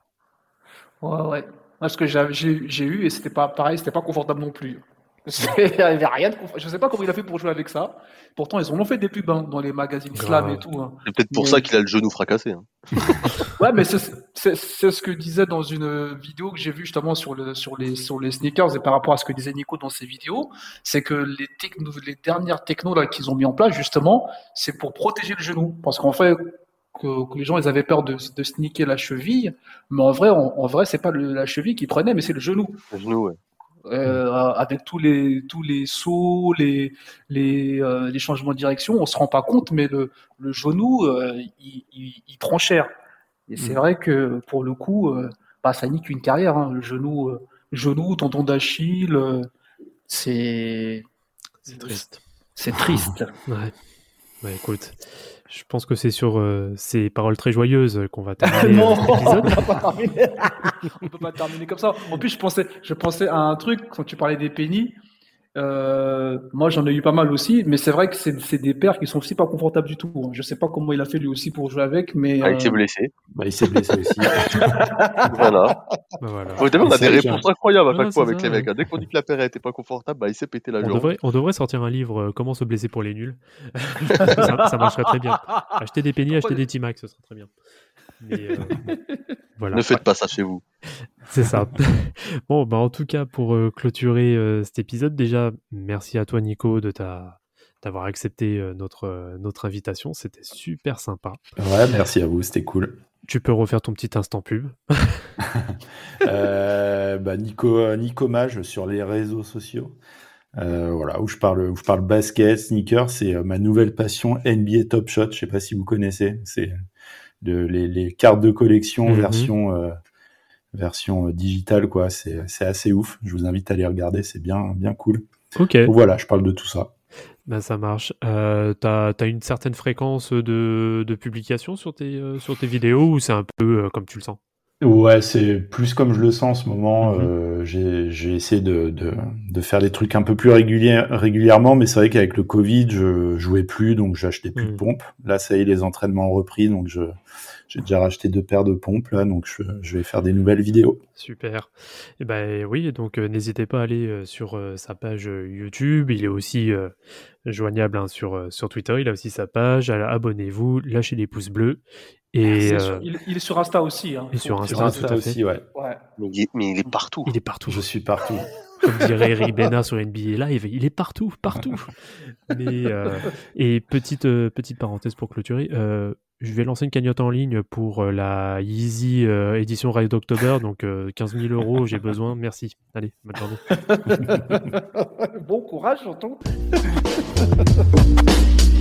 Ouais, ouais. Parce que j'ai eu et c'était pas pareil, c'était pas confortable non plus. Il avait rien de Je sais pas comment il a fait pour jouer avec ça. Pourtant, ils ont fait des pubs hein, dans les magazines slam et tout. Hein. C'est peut-être pour ça qu'il a le genou fracassé. Hein. ouais, mais c'est ce que disait dans une vidéo que j'ai vue justement sur, le, sur, les, sur les sneakers et par rapport à ce que disait Nico dans ses vidéos, c'est que les, techno, les dernières technos qu'ils ont mis en place justement, c'est pour protéger le genou. Parce qu'en fait, que, les gens ils avaient peur de, de sneaker la cheville, mais en vrai, en, vrai, c'est pas la cheville qui prenait, mais c'est le genou. Le genou, ouais. Euh, avec tous les tous les sauts, les les, euh, les, changements de direction, on se rend pas compte, mais le, le genou, euh, il, il, prend cher. Et c'est mm. vrai que pour le coup, bah, ça nique une carrière. Hein. Le genou, genou, tendon d'Achille, c'est c'est triste. C'est triste. ouais. Bah, écoute, je pense que c'est sur ces paroles très joyeuses qu'on va terminer cet épisode. on peut pas terminer comme ça. En plus, je pensais, je pensais à un truc quand tu parlais des pennies. Euh, moi, j'en ai eu pas mal aussi, mais c'est vrai que c'est des paires qui sont aussi pas confortables du tout. Hein. Je sais pas comment il a fait lui aussi pour jouer avec, mais. Ah, il s'est euh, blessé. Bah, il s'est blessé aussi. voilà. Bah, voilà. on a des réponses incroyables à chaque fois avec les mecs. Dès qu'on dit que la paire était pas confortable, bah, il s'est pété la on jambe. Devrait, on devrait sortir un livre euh, Comment se blesser pour les nuls. ça, ça, marcherait très bien. Acheter des pennies, acheter des T-Max, ce serait très bien. Euh, voilà. Ne faites pas ça chez vous. C'est ça. bon, bah, en tout cas, pour euh, clôturer euh, cet épisode, déjà, merci à toi, Nico, de ta d'avoir accepté notre, notre invitation. C'était super sympa. Ouais, merci à vous, c'était cool. Tu peux refaire ton petit instant pub. bah, Nico, Nico Mage sur les réseaux sociaux. voilà, où je parle, où je parle basket, sneakers, c'est ma nouvelle passion NBA Top Shot. Je sais pas si vous connaissez. C'est de, les, cartes de collection mhm. version euh, version euh, digitale quoi. C'est assez ouf. Je vous invite à les regarder, c'est bien bien cool. Ok. voilà, je parle de tout ça. Ben, ça marche. Euh, t'as as une certaine fréquence de, de publication sur tes, sur tes vidéos ou c'est un peu comme tu le sens? Ouais, c'est plus comme je le sens en ce moment. Mhm. Euh, j'ai essayé de, de, de, faire des trucs un peu plus régulièrement, mais c'est vrai qu'avec le Covid, je jouais plus, donc j'achetais plus de mhm. pompes. Là, ça y est, les entraînements ont repris, donc je j'ai déjà racheté deux paires de pompes là, donc je, je vais faire des nouvelles vidéos. Super. Et eh ben oui, donc euh, n'hésitez pas à aller euh, sur sa page YouTube. Il est aussi joignable hein, sur sur Twitter. Il a aussi sa page. Abonnez-vous, lâchez des pouces bleus. Et euh, il, est sur Insta aussi. Hein, et sur Insta, aussi, ouais. Mais, il est, partout. Il est partout. Je suis partout. Comme dirait Eric Bena sur NBA Live, il est partout, partout. Mais, euh, et petite, euh, petite parenthèse pour clôturer, je vais lancer une cagnotte en ligne pour la Yeezy édition Ride October, donc 15 000 euros, j'ai besoin. Merci. Allez, bonne journée. bon courage, j'entends.